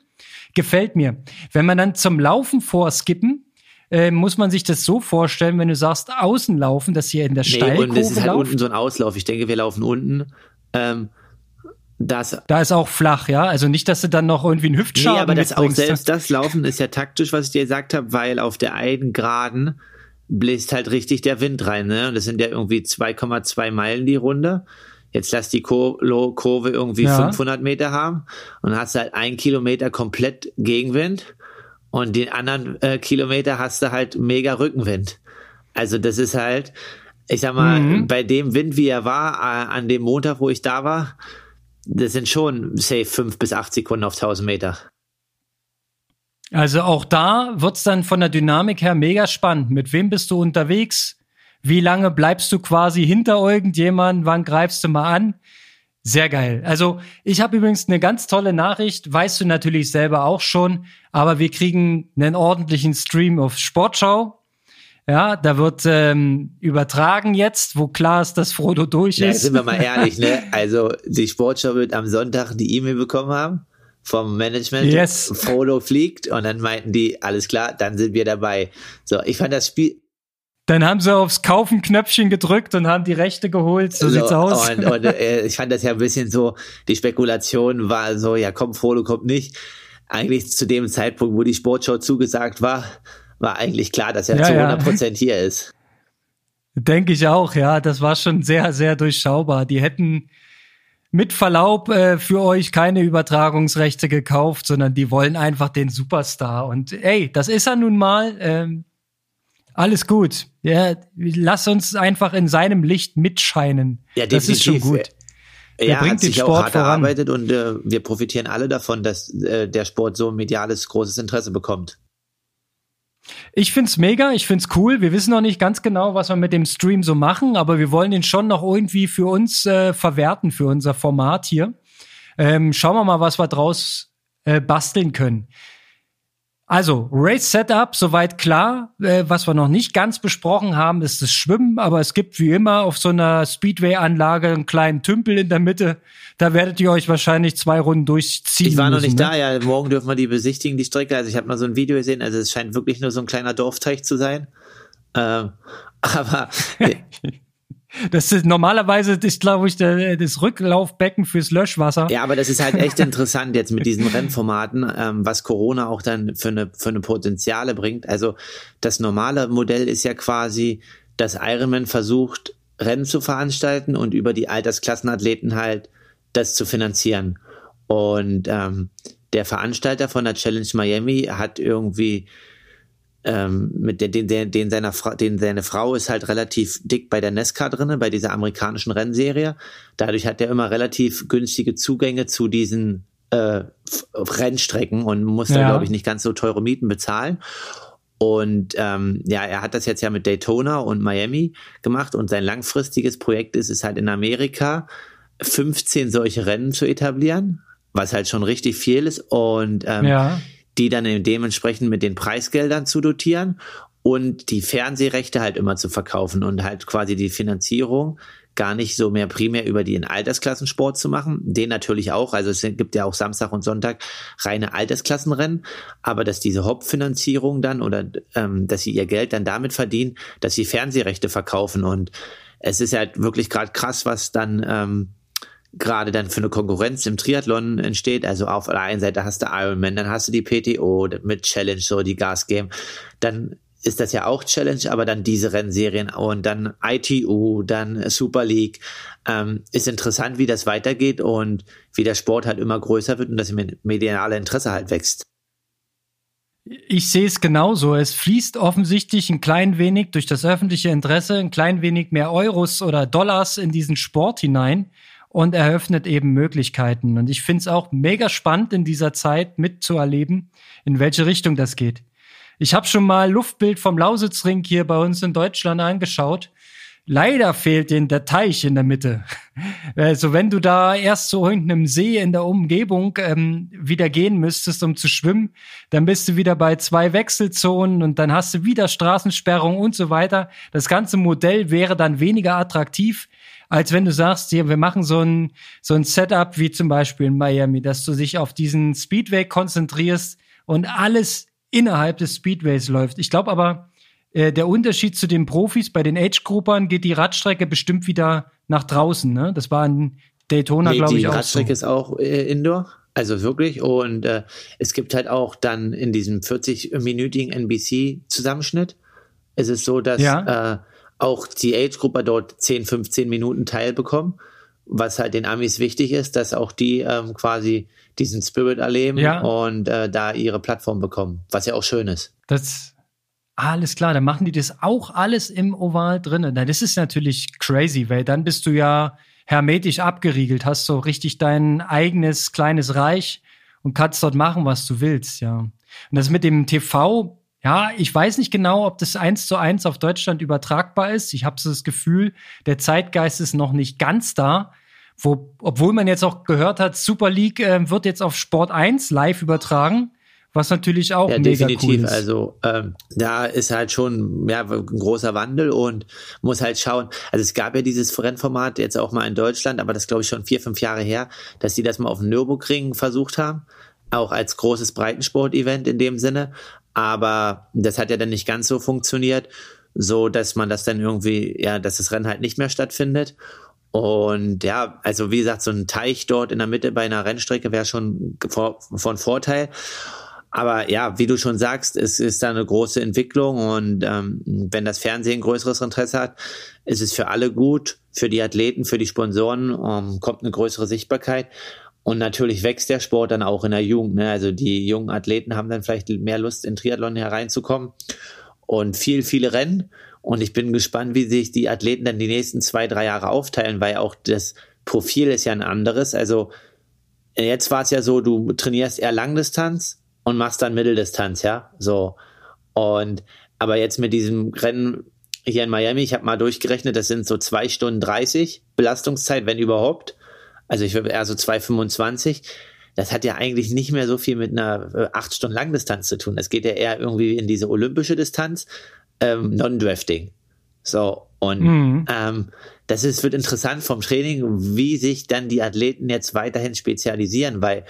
S3: Gefällt mir. Wenn man dann zum Laufen vorskippen, äh, muss man sich das so vorstellen, wenn du sagst, außen laufen, dass ihr in der nee, Steilkurve und es
S4: ist halt lauft. unten so ein Auslauf. Ich denke, wir laufen unten. Ähm, das,
S3: da ist auch flach, ja. Also nicht, dass du dann noch irgendwie einen Hüftschaden Nee,
S4: aber das auch selbst das Laufen ist ja taktisch, was ich dir gesagt habe, weil auf der einen Geraden bläst halt richtig der Wind rein. Ne? Und das sind ja irgendwie 2,2 Meilen die Runde. Jetzt lass die Kurve irgendwie ja. 500 Meter haben und hast halt ein Kilometer komplett Gegenwind und den anderen äh, Kilometer hast du halt mega Rückenwind. Also das ist halt, ich sag mal, mhm. bei dem Wind, wie er war, äh, an dem Montag, wo ich da war, das sind schon, say, fünf bis acht Sekunden auf 1000 Meter.
S3: Also auch da wird's dann von der Dynamik her mega spannend. Mit wem bist du unterwegs? Wie lange bleibst du quasi hinter irgendjemand? Wann greifst du mal an? Sehr geil. Also ich habe übrigens eine ganz tolle Nachricht, weißt du natürlich selber auch schon, aber wir kriegen einen ordentlichen Stream auf Sportschau. Ja, da wird ähm, übertragen jetzt, wo klar ist, dass Frodo durch ist. Ja,
S4: sind wir mal ehrlich, ne? Also die Sportschau wird am Sonntag die E-Mail bekommen haben vom Management.
S3: Yes.
S4: Frodo fliegt und dann meinten die, alles klar, dann sind wir dabei. So, ich fand das Spiel.
S3: Dann haben sie aufs Kaufen-Knöpfchen gedrückt und haben die Rechte geholt. So, so sieht's aus.
S4: Und, und äh, ich fand das ja ein bisschen so, die Spekulation war so, ja komm, Frodo kommt nicht. Eigentlich zu dem Zeitpunkt, wo die Sportshow zugesagt war, war eigentlich klar, dass er ja, zu 100 Prozent ja. hier ist.
S3: Denke ich auch, ja. Das war schon sehr, sehr durchschaubar. Die hätten, mit Verlaub äh, für euch keine Übertragungsrechte gekauft, sondern die wollen einfach den Superstar. Und ey, das ist er nun mal. Ähm, alles gut. Ja, lass uns einfach in seinem Licht mitscheinen. Ja, das ist schon gut.
S4: Er bringt hat sich Sport auch hart voran. erarbeitet und äh, wir profitieren alle davon, dass äh, der Sport so ein mediales großes Interesse bekommt.
S3: Ich find's mega, ich find's cool. Wir wissen noch nicht ganz genau, was wir mit dem Stream so machen, aber wir wollen ihn schon noch irgendwie für uns äh, verwerten, für unser Format hier. Ähm, schauen wir mal, was wir draus äh, basteln können. Also, Race Setup, soweit klar. Äh, was wir noch nicht ganz besprochen haben, ist das Schwimmen, aber es gibt wie immer auf so einer Speedway-Anlage einen kleinen Tümpel in der Mitte. Da werdet ihr euch wahrscheinlich zwei Runden durchziehen.
S4: Ich war noch
S3: müssen,
S4: nicht ne? da, ja. Morgen dürfen wir die besichtigen, die Strecke. Also ich habe mal so ein Video gesehen, also es scheint wirklich nur so ein kleiner Dorfteich zu sein. Ähm, aber
S3: Das ist normalerweise ist, glaube ich, das Rücklaufbecken fürs Löschwasser.
S4: Ja, aber das ist halt echt interessant jetzt mit diesen Rennformaten, ähm, was Corona auch dann für eine, für eine Potenziale bringt. Also das normale Modell ist ja quasi, dass Ironman versucht, Rennen zu veranstalten und über die Altersklassenathleten halt das zu finanzieren. Und ähm, der Veranstalter von der Challenge Miami hat irgendwie ähm, mit den, den, den, seiner Fra den seine Frau ist halt relativ dick bei der Nesca drinne, bei dieser amerikanischen Rennserie. Dadurch hat er immer relativ günstige Zugänge zu diesen äh, Rennstrecken und muss ja. da, glaube ich, nicht ganz so teure Mieten bezahlen. Und ähm, ja, er hat das jetzt ja mit Daytona und Miami gemacht und sein langfristiges Projekt ist es halt in Amerika 15 solche Rennen zu etablieren, was halt schon richtig viel ist und ähm, ja. Die dann dementsprechend mit den Preisgeldern zu dotieren und die Fernsehrechte halt immer zu verkaufen und halt quasi die Finanzierung gar nicht so mehr primär über den Altersklassensport zu machen. Den natürlich auch. Also es gibt ja auch Samstag und Sonntag reine Altersklassenrennen. Aber dass diese Hauptfinanzierung dann oder ähm, dass sie ihr Geld dann damit verdienen, dass sie Fernsehrechte verkaufen. Und es ist halt wirklich gerade krass, was dann ähm, gerade dann für eine Konkurrenz im Triathlon entsteht. Also auf der einen Seite hast du Ironman, dann hast du die PTO mit Challenge, so die Gas Game. Dann ist das ja auch Challenge, aber dann diese Rennserien und dann ITU, dann Super League. Ähm, ist interessant, wie das weitergeht und wie der Sport halt immer größer wird und das mediale Interesse halt wächst.
S3: Ich sehe es genauso. Es fließt offensichtlich ein klein wenig durch das öffentliche Interesse, ein klein wenig mehr Euros oder Dollars in diesen Sport hinein und eröffnet eben Möglichkeiten. Und ich finde es auch mega spannend in dieser Zeit mitzuerleben, in welche Richtung das geht. Ich habe schon mal Luftbild vom Lausitzring hier bei uns in Deutschland angeschaut. Leider fehlt den der Teich in der Mitte. Also wenn du da erst zu irgendeinem See in der Umgebung ähm, wieder gehen müsstest, um zu schwimmen, dann bist du wieder bei zwei Wechselzonen und dann hast du wieder Straßensperrung und so weiter. Das ganze Modell wäre dann weniger attraktiv, als wenn du sagst, hier, wir machen so ein, so ein Setup wie zum Beispiel in Miami, dass du dich auf diesen Speedway konzentrierst und alles innerhalb des Speedways läuft. Ich glaube aber, äh, der Unterschied zu den Profis, bei den Age-Gruppern geht die Radstrecke bestimmt wieder nach draußen. Ne? Das war in Daytona, nee, glaube ich,
S4: auch.
S3: Die
S4: Radstrecke
S3: so.
S4: ist auch äh, Indoor. Also wirklich. Und äh, es gibt halt auch dann in diesem 40-minütigen NBC-Zusammenschnitt, ist es so, dass ja. äh, auch die Age-Grupper dort 10, 15 Minuten teilbekommen, was halt den Amis wichtig ist, dass auch die ähm, quasi diesen Spirit erleben ja. und äh, da ihre Plattform bekommen, was ja auch schön ist.
S3: Das alles klar, dann machen die das auch alles im Oval drinnen. Na, das ist natürlich crazy, weil dann bist du ja hermetisch abgeriegelt, hast so richtig dein eigenes kleines Reich und kannst dort machen, was du willst, ja. Und das mit dem TV, ja, ich weiß nicht genau, ob das eins zu eins auf Deutschland übertragbar ist. Ich habe so das Gefühl, der Zeitgeist ist noch nicht ganz da. Wo, obwohl man jetzt auch gehört hat, Super League äh, wird jetzt auf Sport 1 live übertragen, was natürlich auch ja, mega definitiv. cool ist.
S4: Also ähm, da ist halt schon ja, ein großer Wandel und muss halt schauen. Also es gab ja dieses Rennformat jetzt auch mal in Deutschland, aber das glaube ich schon vier, fünf Jahre her, dass die das mal auf dem Nürburgring versucht haben, auch als großes Breitensport-Event in dem Sinne. Aber das hat ja dann nicht ganz so funktioniert, so dass man das dann irgendwie, ja, dass das Rennen halt nicht mehr stattfindet. Und ja, also wie gesagt, so ein Teich dort in der Mitte bei einer Rennstrecke wäre schon von Vorteil. Aber ja, wie du schon sagst, es ist da eine große Entwicklung und ähm, wenn das Fernsehen größeres Interesse hat, ist es für alle gut, für die Athleten, für die Sponsoren, ähm, kommt eine größere Sichtbarkeit. Und natürlich wächst der Sport dann auch in der Jugend. Ne? Also die jungen Athleten haben dann vielleicht mehr Lust, in Triathlon hereinzukommen und viel, viele Rennen. Und ich bin gespannt, wie sich die Athleten dann die nächsten zwei, drei Jahre aufteilen, weil auch das Profil ist ja ein anderes. Also jetzt war es ja so, du trainierst eher Langdistanz und machst dann Mitteldistanz, ja. So. Und aber jetzt mit diesem Rennen hier in Miami, ich habe mal durchgerechnet, das sind so zwei Stunden 30 Belastungszeit, wenn überhaupt. Also ich würde eher so 2,25. Das hat ja eigentlich nicht mehr so viel mit einer äh, acht Stunden Langdistanz zu tun. Es geht ja eher irgendwie in diese olympische Distanz ähm, Non-Drafting. So, und mhm. ähm, das ist, wird interessant vom Training, wie sich dann die Athleten jetzt weiterhin spezialisieren, weil,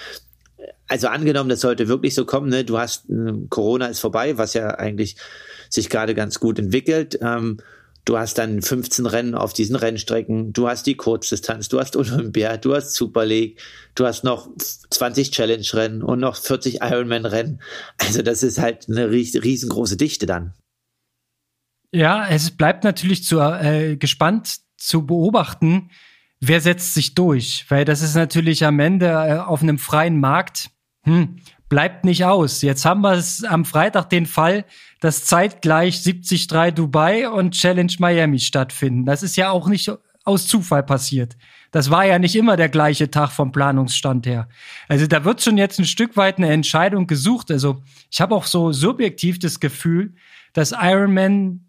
S4: also angenommen, das sollte wirklich so kommen, ne, du hast, äh, Corona ist vorbei, was ja eigentlich sich gerade ganz gut entwickelt. Ähm, du hast dann 15 Rennen auf diesen Rennstrecken, du hast die Kurzdistanz, du hast Olympia, du hast Super League, du hast noch 20 Challenge-Rennen und noch 40 Ironman-Rennen. Also das ist halt eine riesengroße Dichte dann.
S3: Ja, es bleibt natürlich zu, äh, gespannt zu beobachten, wer setzt sich durch? Weil das ist natürlich am Ende äh, auf einem freien Markt, hm, bleibt nicht aus. Jetzt haben wir es am Freitag den Fall, dass zeitgleich 73 Dubai und Challenge Miami stattfinden. Das ist ja auch nicht aus Zufall passiert. Das war ja nicht immer der gleiche Tag vom Planungsstand her. Also da wird schon jetzt ein Stück weit eine Entscheidung gesucht. Also ich habe auch so subjektiv das Gefühl, dass Ironman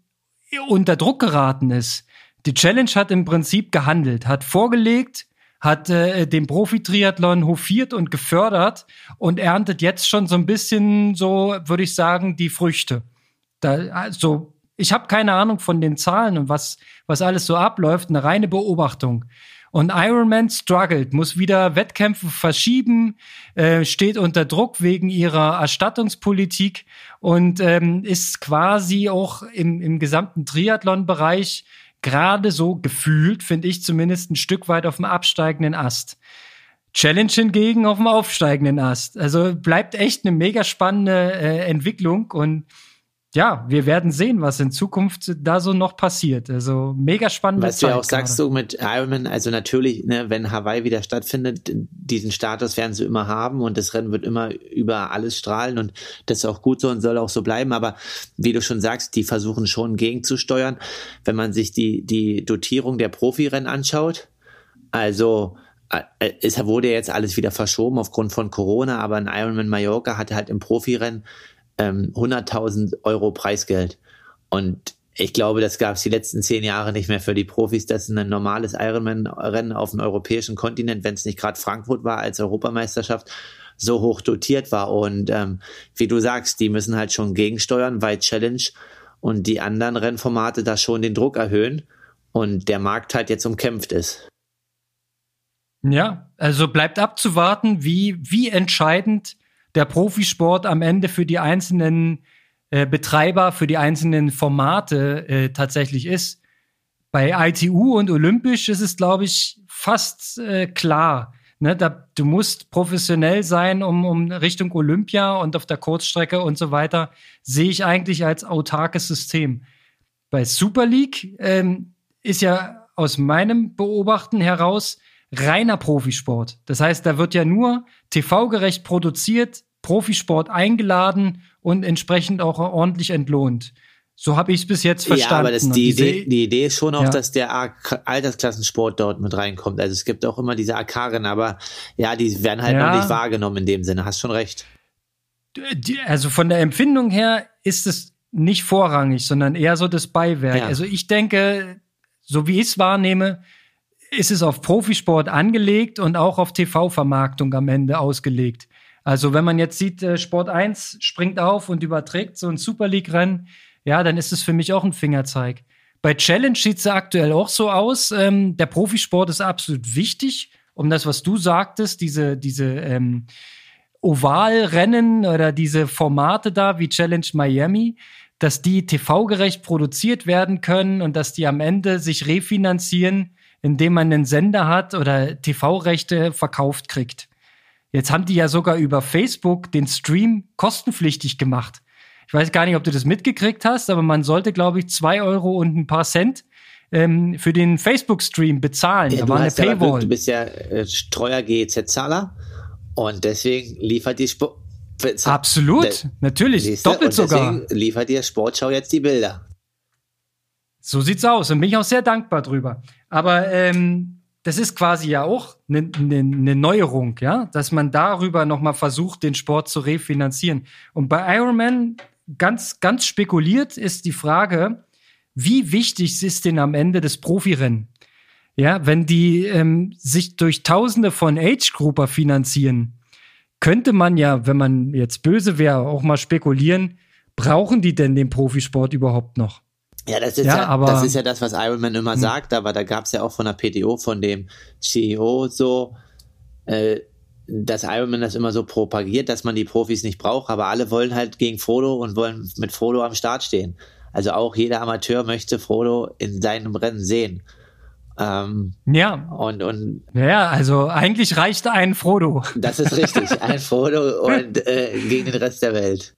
S3: unter Druck geraten ist. Die Challenge hat im Prinzip gehandelt, hat vorgelegt, hat äh, den Profi-Triathlon hofiert und gefördert und erntet jetzt schon so ein bisschen, so würde ich sagen, die Früchte. Da, also, ich habe keine Ahnung von den Zahlen und was, was alles so abläuft, eine reine Beobachtung. Und Ironman struggelt, muss wieder Wettkämpfe verschieben, äh, steht unter Druck wegen ihrer Erstattungspolitik und ähm, ist quasi auch im, im gesamten Triathlon-Bereich gerade so gefühlt, finde ich zumindest, ein Stück weit auf dem absteigenden Ast. Challenge hingegen auf dem aufsteigenden Ast. Also bleibt echt eine mega spannende äh, Entwicklung und ja, wir werden sehen, was in Zukunft da so noch passiert. Also mega spannend.
S4: Was Zeit du ja auch gerade. sagst, so mit Ironman, also natürlich, ne, wenn Hawaii wieder stattfindet, diesen Status werden sie immer haben und das Rennen wird immer über alles strahlen und das ist auch gut so und soll auch so bleiben. Aber wie du schon sagst, die versuchen schon gegenzusteuern. Wenn man sich die, die Dotierung der Profirennen anschaut, also äh, es wurde jetzt alles wieder verschoben aufgrund von Corona, aber ein Ironman Mallorca hatte halt im Profirennen ähm, 100.000 Euro Preisgeld. Und ich glaube, das gab es die letzten zehn Jahre nicht mehr für die Profis, dass ein normales Ironman-Rennen auf dem europäischen Kontinent, wenn es nicht gerade Frankfurt war als Europameisterschaft, so hoch dotiert war. Und ähm, wie du sagst, die müssen halt schon gegensteuern, weil Challenge und die anderen Rennformate da schon den Druck erhöhen und der Markt halt jetzt umkämpft ist.
S3: Ja, also bleibt abzuwarten, wie, wie entscheidend der Profisport am Ende für die einzelnen äh, Betreiber, für die einzelnen Formate äh, tatsächlich ist. Bei ITU und Olympisch ist es, glaube ich, fast äh, klar. Ne, da, du musst professionell sein, um, um Richtung Olympia und auf der Kurzstrecke und so weiter, sehe ich eigentlich als autarkes System. Bei Super League ähm, ist ja aus meinem Beobachten heraus reiner Profisport. Das heißt, da wird ja nur TV-gerecht produziert, Profisport eingeladen und entsprechend auch ordentlich entlohnt. So habe ich es bis jetzt verstanden. Ja, aber
S4: das, die, Idee, die Idee ist schon auch, ja. dass der Altersklassensport dort mit reinkommt. Also es gibt auch immer diese Akaren, aber ja, die werden halt ja. noch nicht wahrgenommen in dem Sinne. Hast schon recht.
S3: Also von der Empfindung her ist es nicht vorrangig, sondern eher so das Beiwerk. Ja. Also ich denke, so wie ich es wahrnehme, ist es auf Profisport angelegt und auch auf TV-Vermarktung am Ende ausgelegt. Also wenn man jetzt sieht, äh, Sport 1 springt auf und überträgt so ein Super League-Rennen, ja, dann ist es für mich auch ein Fingerzeig. Bei Challenge sieht es aktuell auch so aus. Ähm, der Profisport ist absolut wichtig, um das, was du sagtest, diese, diese ähm, Ovalrennen oder diese Formate da wie Challenge Miami, dass die TV-gerecht produziert werden können und dass die am Ende sich refinanzieren, indem man einen Sender hat oder TV-Rechte verkauft kriegt. Jetzt haben die ja sogar über Facebook den Stream kostenpflichtig gemacht. Ich weiß gar nicht, ob du das mitgekriegt hast, aber man sollte, glaube ich, zwei Euro und ein paar Cent ähm, für den Facebook-Stream bezahlen. Ja, da war eine Paywall.
S4: Ja, du bist ja äh, treuer GEZ-Zahler und deswegen liefert die Sport.
S3: Absolut, natürlich, doppelt sogar.
S4: Liefert dir Sportschau jetzt die Bilder.
S3: So sieht's aus und bin ich auch sehr dankbar drüber. Aber ähm, das ist quasi ja auch eine ne, ne Neuerung, ja, dass man darüber nochmal versucht, den Sport zu refinanzieren. Und bei Ironman ganz, ganz spekuliert ist die Frage, wie wichtig ist denn am Ende das Profirennen? Ja, wenn die ähm, sich durch Tausende von Age-Grouper finanzieren, könnte man ja, wenn man jetzt böse wäre, auch mal spekulieren, brauchen die denn den Profisport überhaupt noch?
S4: Ja, das ist ja, ja aber, das ist ja das, was Iron Man immer hm. sagt, aber da gab es ja auch von der PTO, von dem CEO so, äh, dass Iron Man das immer so propagiert, dass man die Profis nicht braucht, aber alle wollen halt gegen Frodo und wollen mit Frodo am Start stehen. Also auch jeder Amateur möchte Frodo in seinem Rennen sehen.
S3: Ähm, ja. Und, und. Ja, also eigentlich reicht ein Frodo.
S4: Das ist richtig, ein Frodo und äh, gegen den Rest der Welt.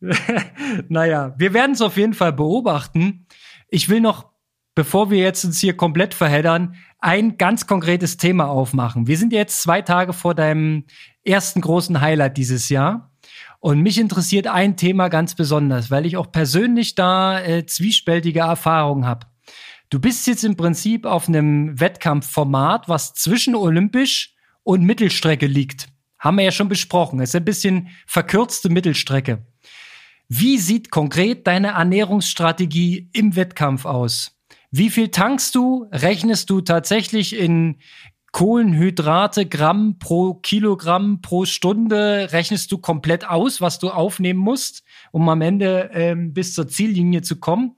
S3: naja, wir werden es auf jeden Fall beobachten. Ich will noch bevor wir jetzt uns hier komplett verheddern, ein ganz konkretes Thema aufmachen. Wir sind jetzt zwei Tage vor deinem ersten großen Highlight dieses Jahr. Und mich interessiert ein Thema ganz besonders, weil ich auch persönlich da äh, zwiespältige Erfahrungen habe. Du bist jetzt im Prinzip auf einem Wettkampfformat, was zwischen Olympisch und Mittelstrecke liegt. Haben wir ja schon besprochen. Es ist ein bisschen verkürzte Mittelstrecke. Wie sieht konkret deine Ernährungsstrategie im Wettkampf aus? Wie viel tankst du? Rechnest du tatsächlich in Kohlenhydrate Gramm pro Kilogramm pro Stunde? Rechnest du komplett aus, was du aufnehmen musst, um am Ende ähm, bis zur Ziellinie zu kommen?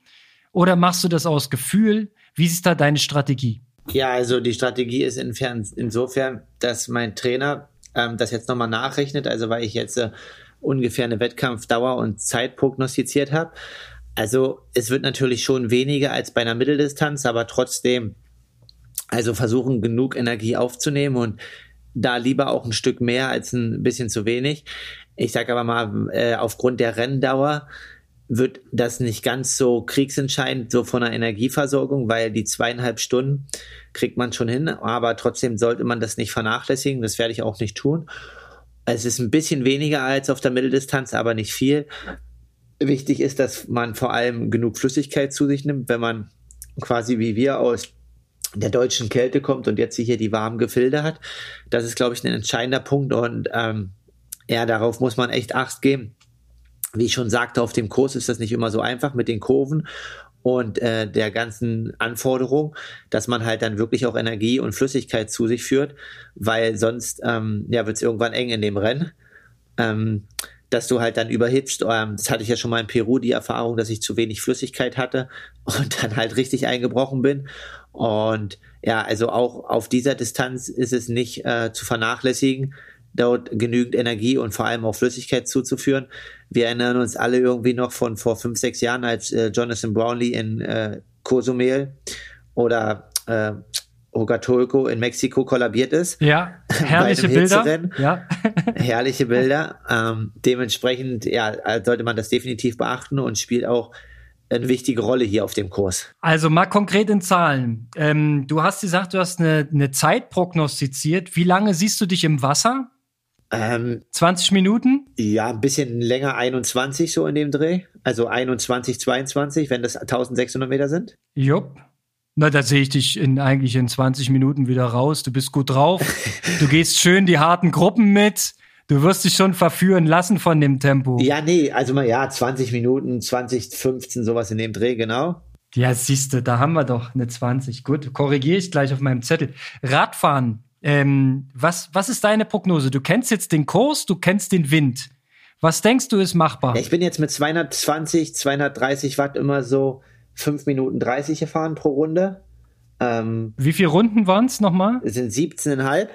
S3: Oder machst du das aus Gefühl? Wie ist da deine Strategie?
S4: Ja, also die Strategie ist insofern, dass mein Trainer ähm, das jetzt nochmal nachrechnet, also weil ich jetzt äh, ungefähr eine Wettkampfdauer und Zeit prognostiziert habe. Also es wird natürlich schon weniger als bei einer Mitteldistanz, aber trotzdem, also versuchen genug Energie aufzunehmen und da lieber auch ein Stück mehr als ein bisschen zu wenig. Ich sage aber mal, äh, aufgrund der Renndauer wird das nicht ganz so kriegsentscheidend so von der Energieversorgung, weil die zweieinhalb Stunden kriegt man schon hin, aber trotzdem sollte man das nicht vernachlässigen. Das werde ich auch nicht tun. Es ist ein bisschen weniger als auf der Mitteldistanz, aber nicht viel. Wichtig ist, dass man vor allem genug Flüssigkeit zu sich nimmt, wenn man quasi wie wir aus der deutschen Kälte kommt und jetzt hier die warmen Gefilde hat. Das ist, glaube ich, ein entscheidender Punkt und ähm, ja, darauf muss man echt Acht geben wie ich schon sagte, auf dem Kurs ist das nicht immer so einfach mit den Kurven und äh, der ganzen Anforderung, dass man halt dann wirklich auch Energie und Flüssigkeit zu sich führt, weil sonst ähm, ja, wird es irgendwann eng in dem Rennen. Ähm, dass du halt dann überhitzt. Ähm, das hatte ich ja schon mal in Peru die Erfahrung, dass ich zu wenig Flüssigkeit hatte und dann halt richtig eingebrochen bin. Und ja, also auch auf dieser Distanz ist es nicht äh, zu vernachlässigen, dort genügend Energie und vor allem auch Flüssigkeit zuzuführen. Wir erinnern uns alle irgendwie noch von vor fünf, sechs Jahren, als äh, Jonathan Brownlee in äh, Cozumel oder äh, Ogatolco in Mexiko kollabiert ist.
S3: Ja, herrliche Bilder.
S4: Ja. herrliche Bilder. Ähm, dementsprechend ja, sollte man das definitiv beachten und spielt auch eine wichtige Rolle hier auf dem Kurs.
S3: Also mal konkret in Zahlen. Ähm, du hast gesagt, du hast eine, eine Zeit prognostiziert. Wie lange siehst du dich im Wasser?
S4: Ähm,
S3: 20 Minuten?
S4: Ja, ein bisschen länger, 21 so in dem Dreh. Also 21, 22, wenn das 1600 Meter sind.
S3: Jupp. Na, da sehe ich dich in, eigentlich in 20 Minuten wieder raus. Du bist gut drauf. du gehst schön die harten Gruppen mit. Du wirst dich schon verführen lassen von dem Tempo.
S4: Ja, nee, also mal, ja, 20 Minuten, 20, 15, sowas in dem Dreh, genau.
S3: Ja, siehst du, da haben wir doch eine 20. Gut, korrigiere ich gleich auf meinem Zettel. Radfahren, ähm, was, was ist deine Prognose? Du kennst jetzt den Kurs, du kennst den Wind. Was denkst du ist machbar?
S4: Ich bin jetzt mit 220, 230 Watt immer so 5 Minuten 30 gefahren pro Runde.
S3: Ähm, Wie viele Runden waren es nochmal?
S4: Es sind 17,5.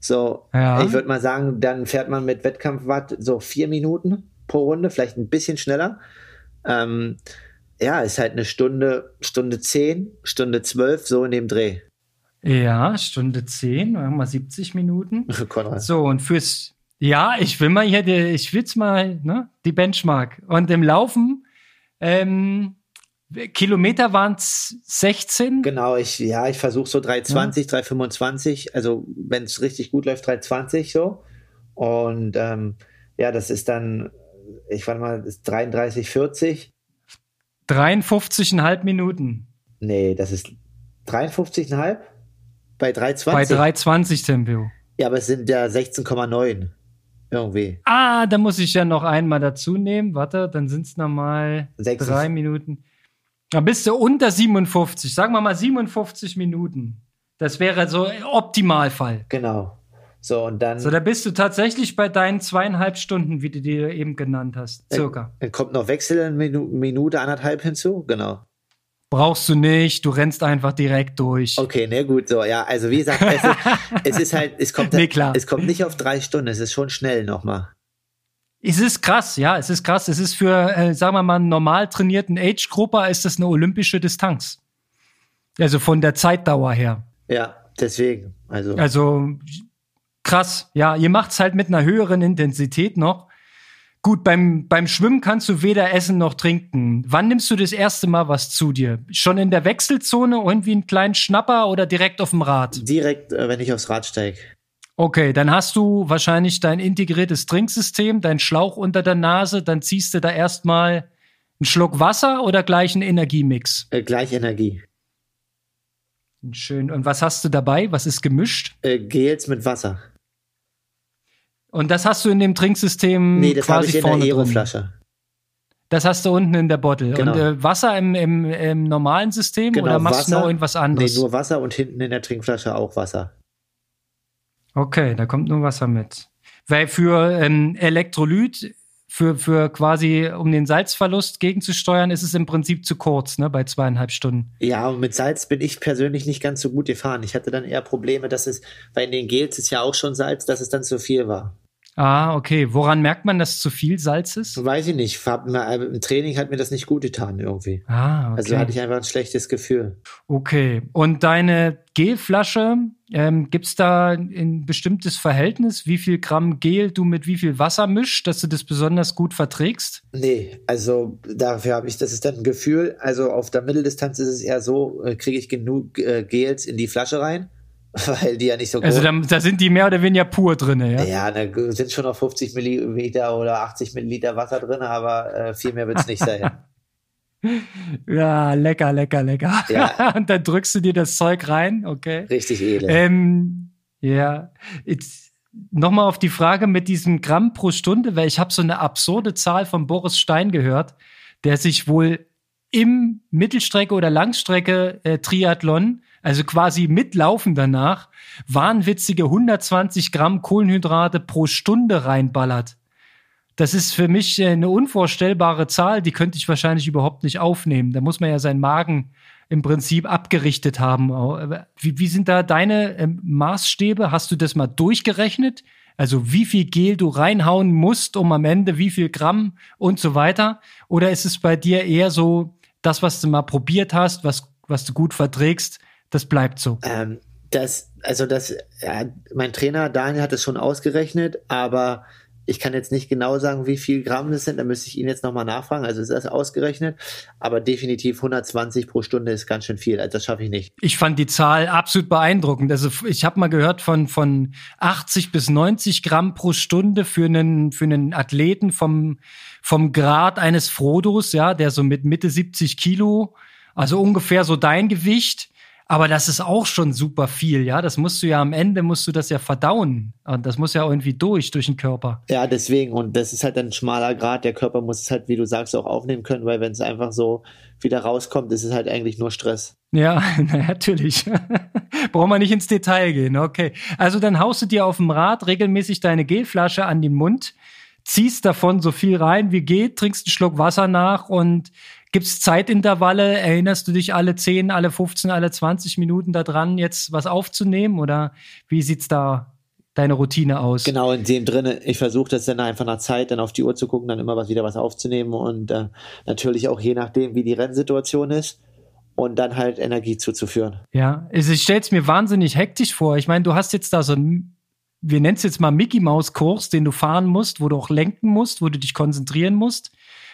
S4: So, ja. ich würde mal sagen, dann fährt man mit Wettkampfwatt so 4 Minuten pro Runde, vielleicht ein bisschen schneller. Ähm, ja, ist halt eine Stunde, Stunde 10, Stunde 12, so in dem Dreh.
S3: Ja, Stunde 10, machen wir 70 Minuten.
S4: Konrad.
S3: So, und fürs, ja, ich will mal hier, die, ich will jetzt mal, ne, die Benchmark. Und im Laufen, ähm, Kilometer waren es 16?
S4: Genau, ich, ja, ich versuche so 320, ja. 325, also wenn es richtig gut läuft, 320 so. Und ähm, ja, das ist dann, ich warte mal, ist 33, 40.
S3: 53,5 Minuten.
S4: Nee, das ist 53,5? Bei 3,20?
S3: Bei 3,20 Tempo.
S4: Ja, aber es sind ja 16,9 irgendwie.
S3: Ah, da muss ich ja noch einmal dazu nehmen. Warte, dann sind es nochmal drei Minuten. Da bist du unter 57. Sagen wir mal 57 Minuten. Das wäre so Optimalfall.
S4: Genau. So, und dann.
S3: So, da bist du tatsächlich bei deinen zweieinhalb Stunden, wie du dir eben genannt hast. Circa.
S4: Dann kommt noch Wechsel in Minute, anderthalb hinzu. Genau.
S3: Brauchst du nicht, du rennst einfach direkt durch.
S4: Okay, ne, gut, so, ja. Also, wie gesagt, es ist, es ist halt, es kommt, nee, klar. es kommt nicht auf drei Stunden, es ist schon schnell nochmal.
S3: Es ist krass, ja, es ist krass. Es ist für, äh, sagen wir mal, einen normal trainierten Age-Grupper ist das eine olympische Distanz. Also von der Zeitdauer her.
S4: Ja, deswegen. Also,
S3: also krass, ja, ihr macht's halt mit einer höheren Intensität noch. Gut, beim, beim Schwimmen kannst du weder essen noch trinken. Wann nimmst du das erste Mal was zu dir? Schon in der Wechselzone, irgendwie einen kleinen Schnapper oder direkt auf dem Rad?
S4: Direkt, äh, wenn ich aufs Rad steige.
S3: Okay, dann hast du wahrscheinlich dein integriertes Trinksystem, dein Schlauch unter der Nase, dann ziehst du da erstmal einen Schluck Wasser oder gleich einen Energiemix?
S4: Äh, gleich Energie.
S3: Schön. Und was hast du dabei? Was ist gemischt?
S4: Äh, Gels mit Wasser.
S3: Und das hast du in dem Trinksystem
S4: Nee, das
S3: quasi
S4: ich in
S3: vorne
S4: der
S3: drin.
S4: Aeroflasche.
S3: Das hast du unten in der Bottle.
S4: Genau.
S3: Und äh, Wasser im, im, im normalen System
S4: Genau,
S3: oder machst du
S4: Wasser.
S3: noch irgendwas
S4: Nee,
S3: anderes?
S4: nur Wasser und hinten in der Trinkflasche auch Wasser.
S3: okay, da kommt nur Wasser mit. Weil für ähm, Elektrolyt, für, für quasi, um den Salzverlust gegenzusteuern, ist es im Prinzip zu kurz, ne, bei zweieinhalb Stunden.
S4: Ja, und mit Salz bin ich persönlich nicht ganz so gut gefahren. Ich hatte dann eher Probleme, dass es, weil in den Gels ist ja auch schon Salz, dass es dann zu viel war.
S3: Ah, okay. Woran merkt man, dass zu viel Salz ist?
S4: Weiß ich nicht. Äh, Im Training hat mir das nicht gut getan irgendwie.
S3: Ah, okay.
S4: Also hatte ich einfach ein schlechtes Gefühl.
S3: Okay. Und deine Gelflasche, ähm, gibt's da ein bestimmtes Verhältnis, wie viel Gramm Gel du mit wie viel Wasser mischst, dass du das besonders gut verträgst?
S4: Nee, also dafür habe ich, das ist dann ein Gefühl. Also auf der Mitteldistanz ist es eher so, äh, kriege ich genug äh, Gels in die Flasche rein, weil die ja nicht so
S3: Also
S4: groß
S3: da, da sind die mehr oder weniger pur drinne, ja?
S4: Ja, da sind schon noch 50 Milliliter oder 80 Milliliter Wasser drin, aber äh, viel mehr wird es nicht sein.
S3: Ja, lecker, lecker, lecker.
S4: Ja.
S3: Und dann drückst du dir das Zeug rein, okay?
S4: Richtig edel.
S3: Ähm, ja, jetzt nochmal auf die Frage mit diesem Gramm pro Stunde, weil ich habe so eine absurde Zahl von Boris Stein gehört, der sich wohl im Mittelstrecke oder Langstrecke äh, Triathlon, also quasi mitlaufen danach, wahnwitzige 120 Gramm Kohlenhydrate pro Stunde reinballert. Das ist für mich äh, eine unvorstellbare Zahl, die könnte ich wahrscheinlich überhaupt nicht aufnehmen. Da muss man ja seinen Magen im Prinzip abgerichtet haben. Wie, wie sind da deine ähm, Maßstäbe? Hast du das mal durchgerechnet? Also wie viel Gel du reinhauen musst, um am Ende wie viel Gramm und so weiter? Oder ist es bei dir eher so, das, was du mal probiert hast, was, was du gut verträgst, das bleibt so?
S4: Ähm, das, also das, ja, mein Trainer Daniel hat es schon ausgerechnet, aber ich kann jetzt nicht genau sagen, wie viel Gramm das sind. Da müsste ich ihn jetzt nochmal nachfragen. Also ist das ausgerechnet, aber definitiv 120 pro Stunde ist ganz schön viel. Also das schaffe ich nicht.
S3: Ich fand die Zahl absolut beeindruckend. Also ich habe mal gehört von von 80 bis 90 Gramm pro Stunde für einen für einen Athleten vom vom Grad eines Frodos, ja, der so mit Mitte 70 Kilo, also ungefähr so dein Gewicht. Aber das ist auch schon super viel, ja. Das musst du ja am Ende musst du das ja verdauen. Und das muss ja irgendwie durch durch den Körper.
S4: Ja, deswegen. Und das ist halt ein schmaler Grad. Der Körper muss es halt, wie du sagst, auch aufnehmen können, weil wenn es einfach so wieder rauskommt, ist es halt eigentlich nur Stress.
S3: Ja, na, natürlich. Brauchen wir nicht ins Detail gehen. Okay. Also dann haust du dir auf dem Rad regelmäßig deine Gelflasche an den Mund, ziehst davon so viel rein wie geht, trinkst einen Schluck Wasser nach und gibt's Zeitintervalle? Erinnerst du dich alle 10, alle 15, alle 20 Minuten daran, jetzt was aufzunehmen? Oder wie sieht's da deine Routine aus?
S4: Genau, in dem drinne. Ich versuche das dann einfach nach Zeit, dann auf die Uhr zu gucken, dann immer was wieder was aufzunehmen und äh, natürlich auch je nachdem, wie die Rennsituation ist und dann halt Energie zuzuführen.
S3: Ja, ich stell's mir wahnsinnig hektisch vor. Ich meine, du hast jetzt da so ein, wir nennen es jetzt mal Mickey Maus Kurs, den du fahren musst, wo du auch lenken musst, wo du dich konzentrieren musst.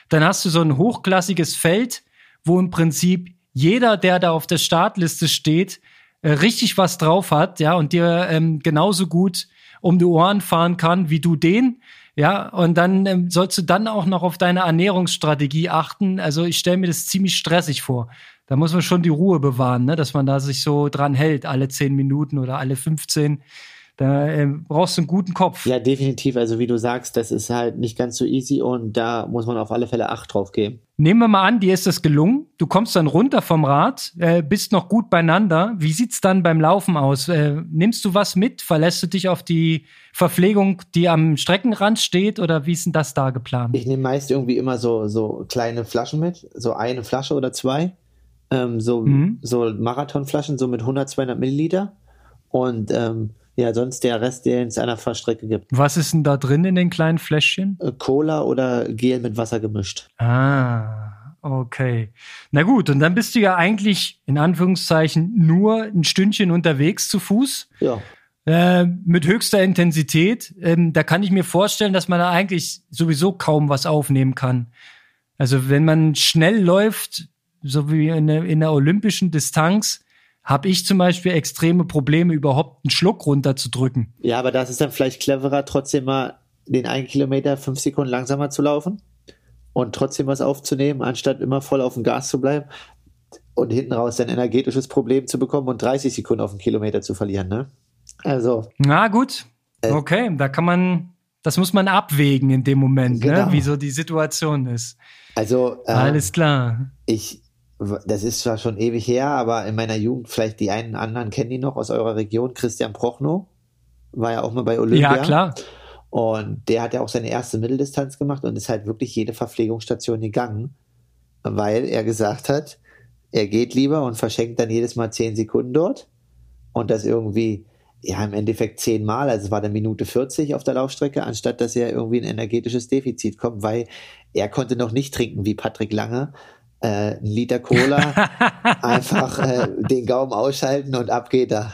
S3: Dann hast du so ein hochklassiges Feld, wo im Prinzip jeder, der da auf der Startliste steht, äh, richtig was drauf hat, ja, und dir ähm, genauso gut um die Ohren fahren kann wie du den. Ja, und dann ähm, sollst du dann auch noch auf deine Ernährungsstrategie achten. Also ich stelle mir das ziemlich stressig vor. Da muss man schon die Ruhe bewahren, ne? dass man da sich so dran hält, alle zehn Minuten oder alle 15. Da ähm, brauchst du einen guten Kopf.
S4: Ja, definitiv. Also wie du sagst, das ist halt nicht ganz so easy und da muss man auf alle Fälle Acht drauf geben.
S3: Nehmen wir mal an, dir ist das gelungen. Du kommst dann runter vom Rad, äh, bist noch gut beieinander. Wie sieht's dann beim Laufen aus? Äh, nimmst du was mit? Verlässt du dich auf die Verpflegung, die am Streckenrand steht? Oder wie ist denn das da geplant?
S4: Ich nehme meist irgendwie immer so, so kleine Flaschen mit, so eine Flasche oder zwei. Ähm, so,
S3: Mhm.
S4: so Marathonflaschen, so mit 100, 200 Milliliter. Und ähm, ja, sonst der Rest, den es an der Fahrstrecke gibt.
S3: Was ist denn da drin in den kleinen Fläschchen?
S4: Äh, Cola oder Gel mit Wasser gemischt.
S3: Ah, okay. Na gut, und dann bist du ja eigentlich in Anführungszeichen nur ein Stündchen unterwegs zu Fuß.
S4: Ja,
S3: äh, mit höchster Intensität. Ähm, da kann ich mir vorstellen, dass man da eigentlich sowieso kaum was aufnehmen kann. Also wenn man schnell läuft, so wie in der, in der olympischen Distanz, habe ich zum Beispiel extreme Probleme, überhaupt einen Schluck runterzudrücken.
S4: Ja, aber das ist dann vielleicht cleverer, trotzdem mal den einen Kilometer fünf Sekunden langsamer zu laufen und trotzdem was aufzunehmen, anstatt immer voll auf dem Gas zu bleiben und hinten raus ein energetisches Problem zu bekommen und 30 Sekunden auf den Kilometer zu verlieren, ne? Also.
S3: Na gut. Äh, okay, da kann man, das muss man abwägen in dem Moment, ne? genau. ne? wie so die Situation ist.
S4: Also.
S3: Äh, Alles klar.
S4: Ich, das ist zwar schon ewig her, aber in meiner Jugend, vielleicht die einen anderen kennen die noch aus eurer Region, Christian Prochnow, war ja auch mal bei Olympia.
S3: Ja, klar.
S4: Und der hat ja auch seine erste Mitteldistanz gemacht und ist halt wirklich jede Verpflegungsstation gegangen, weil er gesagt hat, er geht lieber und verschenkt dann jedes Mal zehn Sekunden dort und das irgendwie ja, im Endeffekt zehnmal, also es war eine Minute 40 auf der Laufstrecke, anstatt dass er irgendwie ein energetisches Defizit kommt, weil er konnte noch nicht trinken wie Patrick Lange. Äh, ein Liter Cola, einfach äh, den Gaumen ausschalten und ab geht er.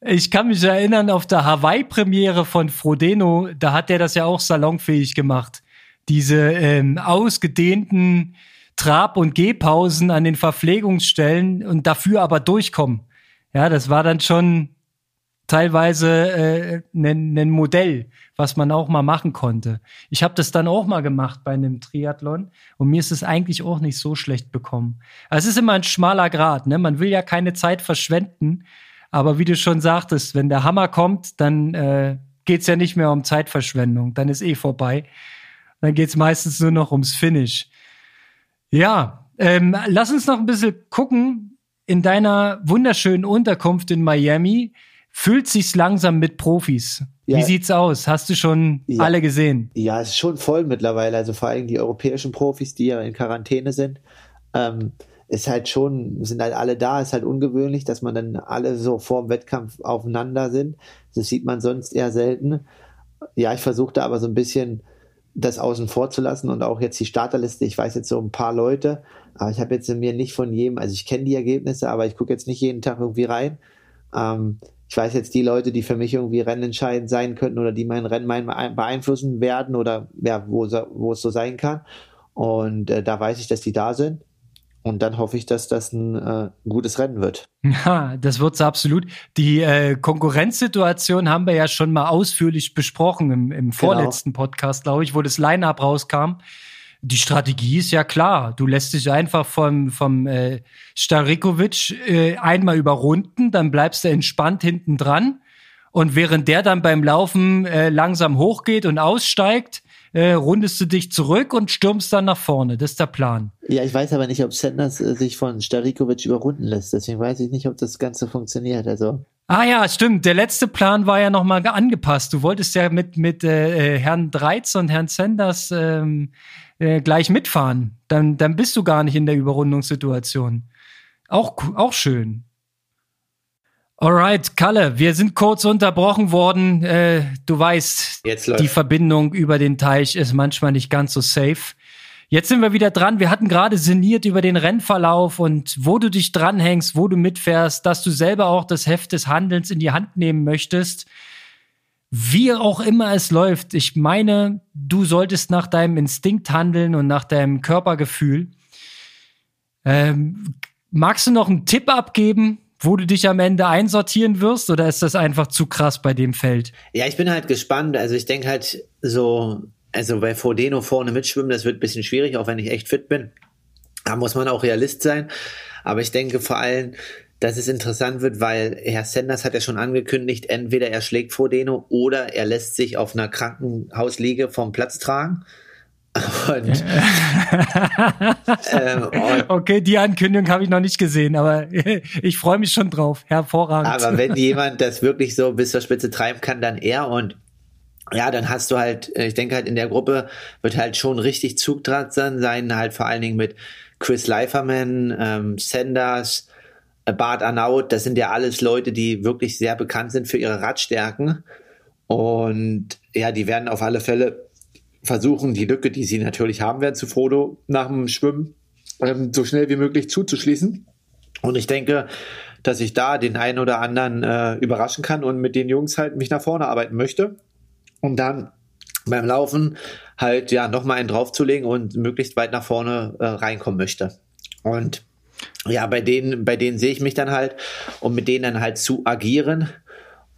S3: Ich kann mich erinnern, auf der Hawaii-Premiere von Frodeno, da hat er das ja auch salonfähig gemacht. Diese ähm, ausgedehnten Trab- und Gehpausen an den Verpflegungsstellen und dafür aber durchkommen. Ja, das war dann schon teilweise äh, ein, ein Modell, was man auch mal machen konnte. Ich habe das dann auch mal gemacht bei einem Triathlon und mir ist es eigentlich auch nicht so schlecht bekommen. Also es ist immer ein schmaler Grad, ne? Man will ja keine Zeit verschwenden, aber wie du schon sagtest, wenn der Hammer kommt, dann äh, geht's ja nicht mehr um Zeitverschwendung, dann ist eh vorbei. Dann geht's meistens nur noch ums Finish. Ja, ähm, lass uns noch ein bisschen gucken in deiner wunderschönen Unterkunft in Miami fühlt sich's langsam mit Profis. Ja. Wie sieht's aus? Hast du schon ja. alle gesehen?
S4: Ja, es ist schon voll mittlerweile. Also vor allem die europäischen Profis, die ja in Quarantäne sind, ähm, ist halt schon, sind halt alle da. Ist halt ungewöhnlich, dass man dann alle so vor dem Wettkampf aufeinander sind. Das sieht man sonst eher selten. Ja, ich versuche da aber so ein bisschen das außen vor zu lassen und auch jetzt die Starterliste. Ich weiß jetzt so ein paar Leute, aber ich habe jetzt in mir nicht von jedem, also ich kenne die Ergebnisse, aber ich gucke jetzt nicht jeden Tag irgendwie rein. Ähm, ich weiß jetzt die Leute, die für mich irgendwie rennentscheidend sein könnten oder die mein Rennen beeinflussen werden oder ja, wo, wo es so sein kann. Und äh, da weiß ich, dass die da sind. Und dann hoffe ich, dass das ein äh, gutes Rennen wird.
S3: Ja, das wird's absolut. Die äh, Konkurrenzsituation haben wir ja schon mal ausführlich besprochen im, im genau. vorletzten genau. Podcast, glaube ich, wo das Line-Up rauskam die Strategie ist ja klar. Du lässt dich einfach vom, vom äh, Starikovic äh, einmal überrunden, dann bleibst du entspannt hinten dran. Und während der dann beim Laufen äh, langsam hochgeht und aussteigt, äh, rundest du dich zurück und stürmst dann nach vorne. Das ist der Plan.
S4: Ja, ich weiß aber nicht, ob Sanders äh, sich von Starikovic überrunden lässt. Deswegen weiß ich nicht, ob das Ganze funktioniert. Also.
S3: Ah ja, stimmt. Der letzte Plan war ja nochmal angepasst. Du wolltest ja mit, mit äh, äh Herrn Dreiz und Herrn Sanders ähm, äh, gleich mitfahren. Dann, dann bist du gar nicht in der Überrundungssituation. Auch, auch schön. Alright, Kalle, wir sind kurz unterbrochen worden. Äh, du weißt, die Verbindung über den Teich ist manchmal nicht ganz so safe. Jetzt sind wir wieder dran. Wir hatten gerade sinniert über den Rennverlauf und wo du dich dranhängst, wo du mitfährst, dass du selber auch das Heft des Handelns in die Hand nehmen möchtest. Wie auch immer es läuft, ich meine, du solltest nach deinem Instinkt handeln und nach deinem Körpergefühl. Ähm, magst du noch einen Tipp abgeben, wo du dich am Ende einsortieren wirst, oder ist das einfach zu krass bei dem Feld?
S4: Ja, ich bin halt gespannt. Also ich denke halt so, also bei Frodeno vorne mitschwimmen, das wird ein bisschen schwierig, auch wenn ich echt fit bin. Da muss man auch Realist sein. Aber ich denke vor allem, dass es interessant wird, weil Herr Sanders hat ja schon angekündigt, entweder er schlägt Frodeno oder er lässt sich auf einer Krankenhausliege vom Platz tragen.
S3: Und, ähm, und, okay, die Ankündigung habe ich noch nicht gesehen, aber ich freue mich schon drauf. Hervorragend.
S4: Aber wenn jemand das wirklich so bis zur Spitze treiben kann, dann er und ja, dann hast du halt, ich denke halt in der Gruppe wird halt schon richtig Zug dran sein, halt vor allen Dingen mit Chris Leiferman, ähm, Sanders, Bart Arnaut, das sind ja alles Leute, die wirklich sehr bekannt sind für ihre Radstärken. Und ja, die werden auf alle Fälle versuchen, die Lücke, die sie natürlich haben werden zu Frodo nach dem Schwimmen, ähm, so schnell wie möglich zuzuschließen. Und ich denke, dass ich da den einen oder anderen äh, überraschen kann und mit den Jungs halt mich nach vorne arbeiten möchte. Und dann beim Laufen halt ja nochmal einen draufzulegen und möglichst weit nach vorne äh, reinkommen möchte. Und ja, bei denen, bei denen sehe ich mich dann halt, um mit denen dann halt zu agieren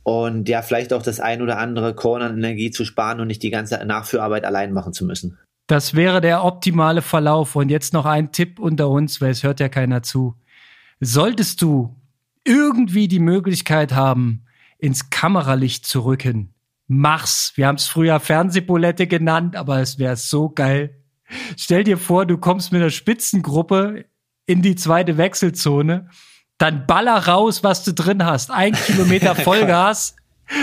S4: und ja, vielleicht auch das ein oder andere Korn an Energie zu sparen und nicht die ganze Nachführarbeit allein machen zu müssen.
S3: Das wäre der optimale Verlauf. Und jetzt noch ein Tipp unter uns, weil es hört ja keiner zu. Solltest du irgendwie die Möglichkeit haben, ins Kameralicht zu rücken, mach's. Wir haben es früher Fernsehbulette genannt, aber es wäre so geil. Stell dir vor, du kommst mit einer Spitzengruppe in die zweite Wechselzone, dann baller raus, was du drin hast. Ein Kilometer Vollgas.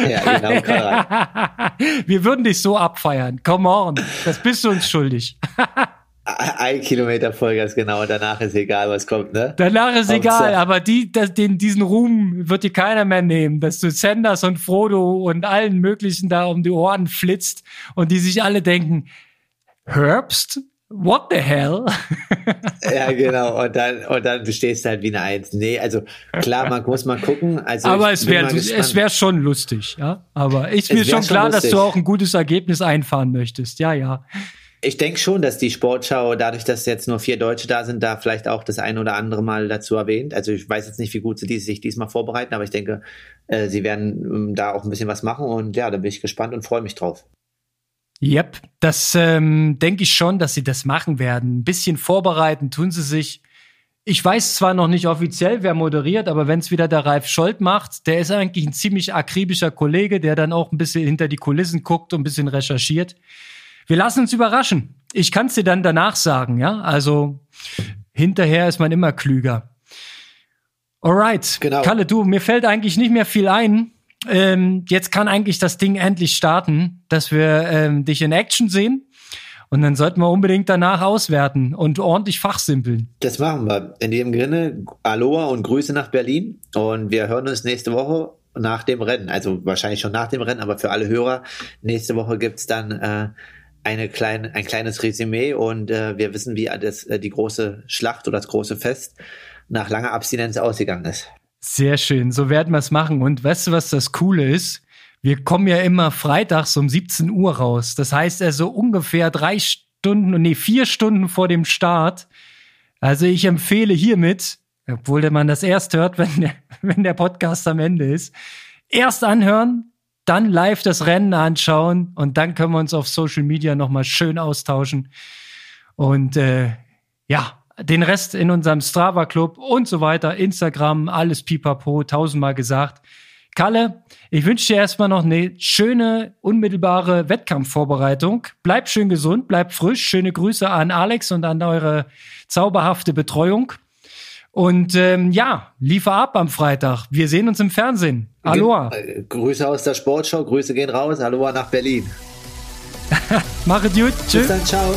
S3: ja, genau. Wir würden dich so abfeiern. Come on. Das bist du uns schuldig.
S4: Ein Kilometer Vollgas, genau, und danach ist egal, was kommt, ne?
S3: Danach ist Hauptsache. egal, aber die, das, den, diesen Ruhm wird dir keiner mehr nehmen, dass du Sanders und Frodo und allen möglichen da um die Ohren flitzt und die sich alle denken, Herbst? What the hell?
S4: ja, genau. Und dann, und dann stehst du halt wie eine Eins. Nee, also klar, man muss mal gucken. Also
S3: aber es wäre es wäre schon lustig, ja. Aber ist mir schon klar, schon dass du auch ein gutes Ergebnis einfahren möchtest. Ja, ja
S4: ich denke schon, dass die Sportschau, dadurch, dass jetzt nur vier Deutsche da sind, da vielleicht auch das ein oder andere Mal dazu erwähnt. Also ich weiß jetzt nicht, wie gut sie sich diesmal vorbereiten, aber ich denke, äh, sie werden ähm, da auch ein bisschen was machen und ja, da bin ich gespannt und freue mich drauf.
S3: Yep, das ähm, denke ich schon, dass sie das machen werden. Ein bisschen vorbereiten tun sie sich. Ich weiß zwar noch nicht offiziell, wer moderiert, aber wenn es wieder der Ralf Scholz macht, der ist eigentlich ein ziemlich akribischer Kollege, der dann auch ein bisschen hinter die Kulissen guckt und ein bisschen recherchiert. Wir lassen uns überraschen. Ich kann es dir dann danach sagen, ja? Also hinterher ist man immer klüger. Alright. Genau. Kalle, du, mir fällt eigentlich nicht mehr viel ein. Ähm, jetzt kann eigentlich das Ding endlich starten, dass wir ähm, dich in Action sehen. Und dann sollten wir unbedingt danach auswerten und ordentlich fachsimpeln.
S4: Das machen wir. In dem Sinne, Aloha und Grüße nach Berlin. Und wir hören uns nächste Woche nach dem Rennen. Also wahrscheinlich schon nach dem Rennen, aber für alle Hörer, nächste Woche gibt's dann äh, eine kleine, ein kleines Resümee und äh, wir wissen, wie das, äh, die große Schlacht oder das große Fest nach langer Abstinenz ausgegangen ist.
S3: Sehr schön, so werden wir es machen. Und weißt du, was das Coole ist? Wir kommen ja immer freitags um 17 Uhr raus. Das heißt also ungefähr drei Stunden, nee, vier Stunden vor dem Start. Also ich empfehle hiermit, obwohl man das erst hört, wenn der, wenn der Podcast am Ende ist, erst anhören, dann live das Rennen anschauen und dann können wir uns auf Social Media nochmal schön austauschen. Und äh, ja, den Rest in unserem Strava Club und so weiter, Instagram, alles pipapo, tausendmal gesagt. Kalle, ich wünsche dir erstmal noch eine schöne, unmittelbare Wettkampfvorbereitung. Bleib schön gesund, bleib frisch. Schöne Grüße an Alex und an eure zauberhafte Betreuung. Und ähm, ja, liefer ab am Freitag. Wir sehen uns im Fernsehen. Aloha.
S4: Äh, Grüße aus der Sportschau, Grüße gehen raus. Aloha nach Berlin.
S3: Mach es gut.
S4: Tschüss. Bis dann, ciao.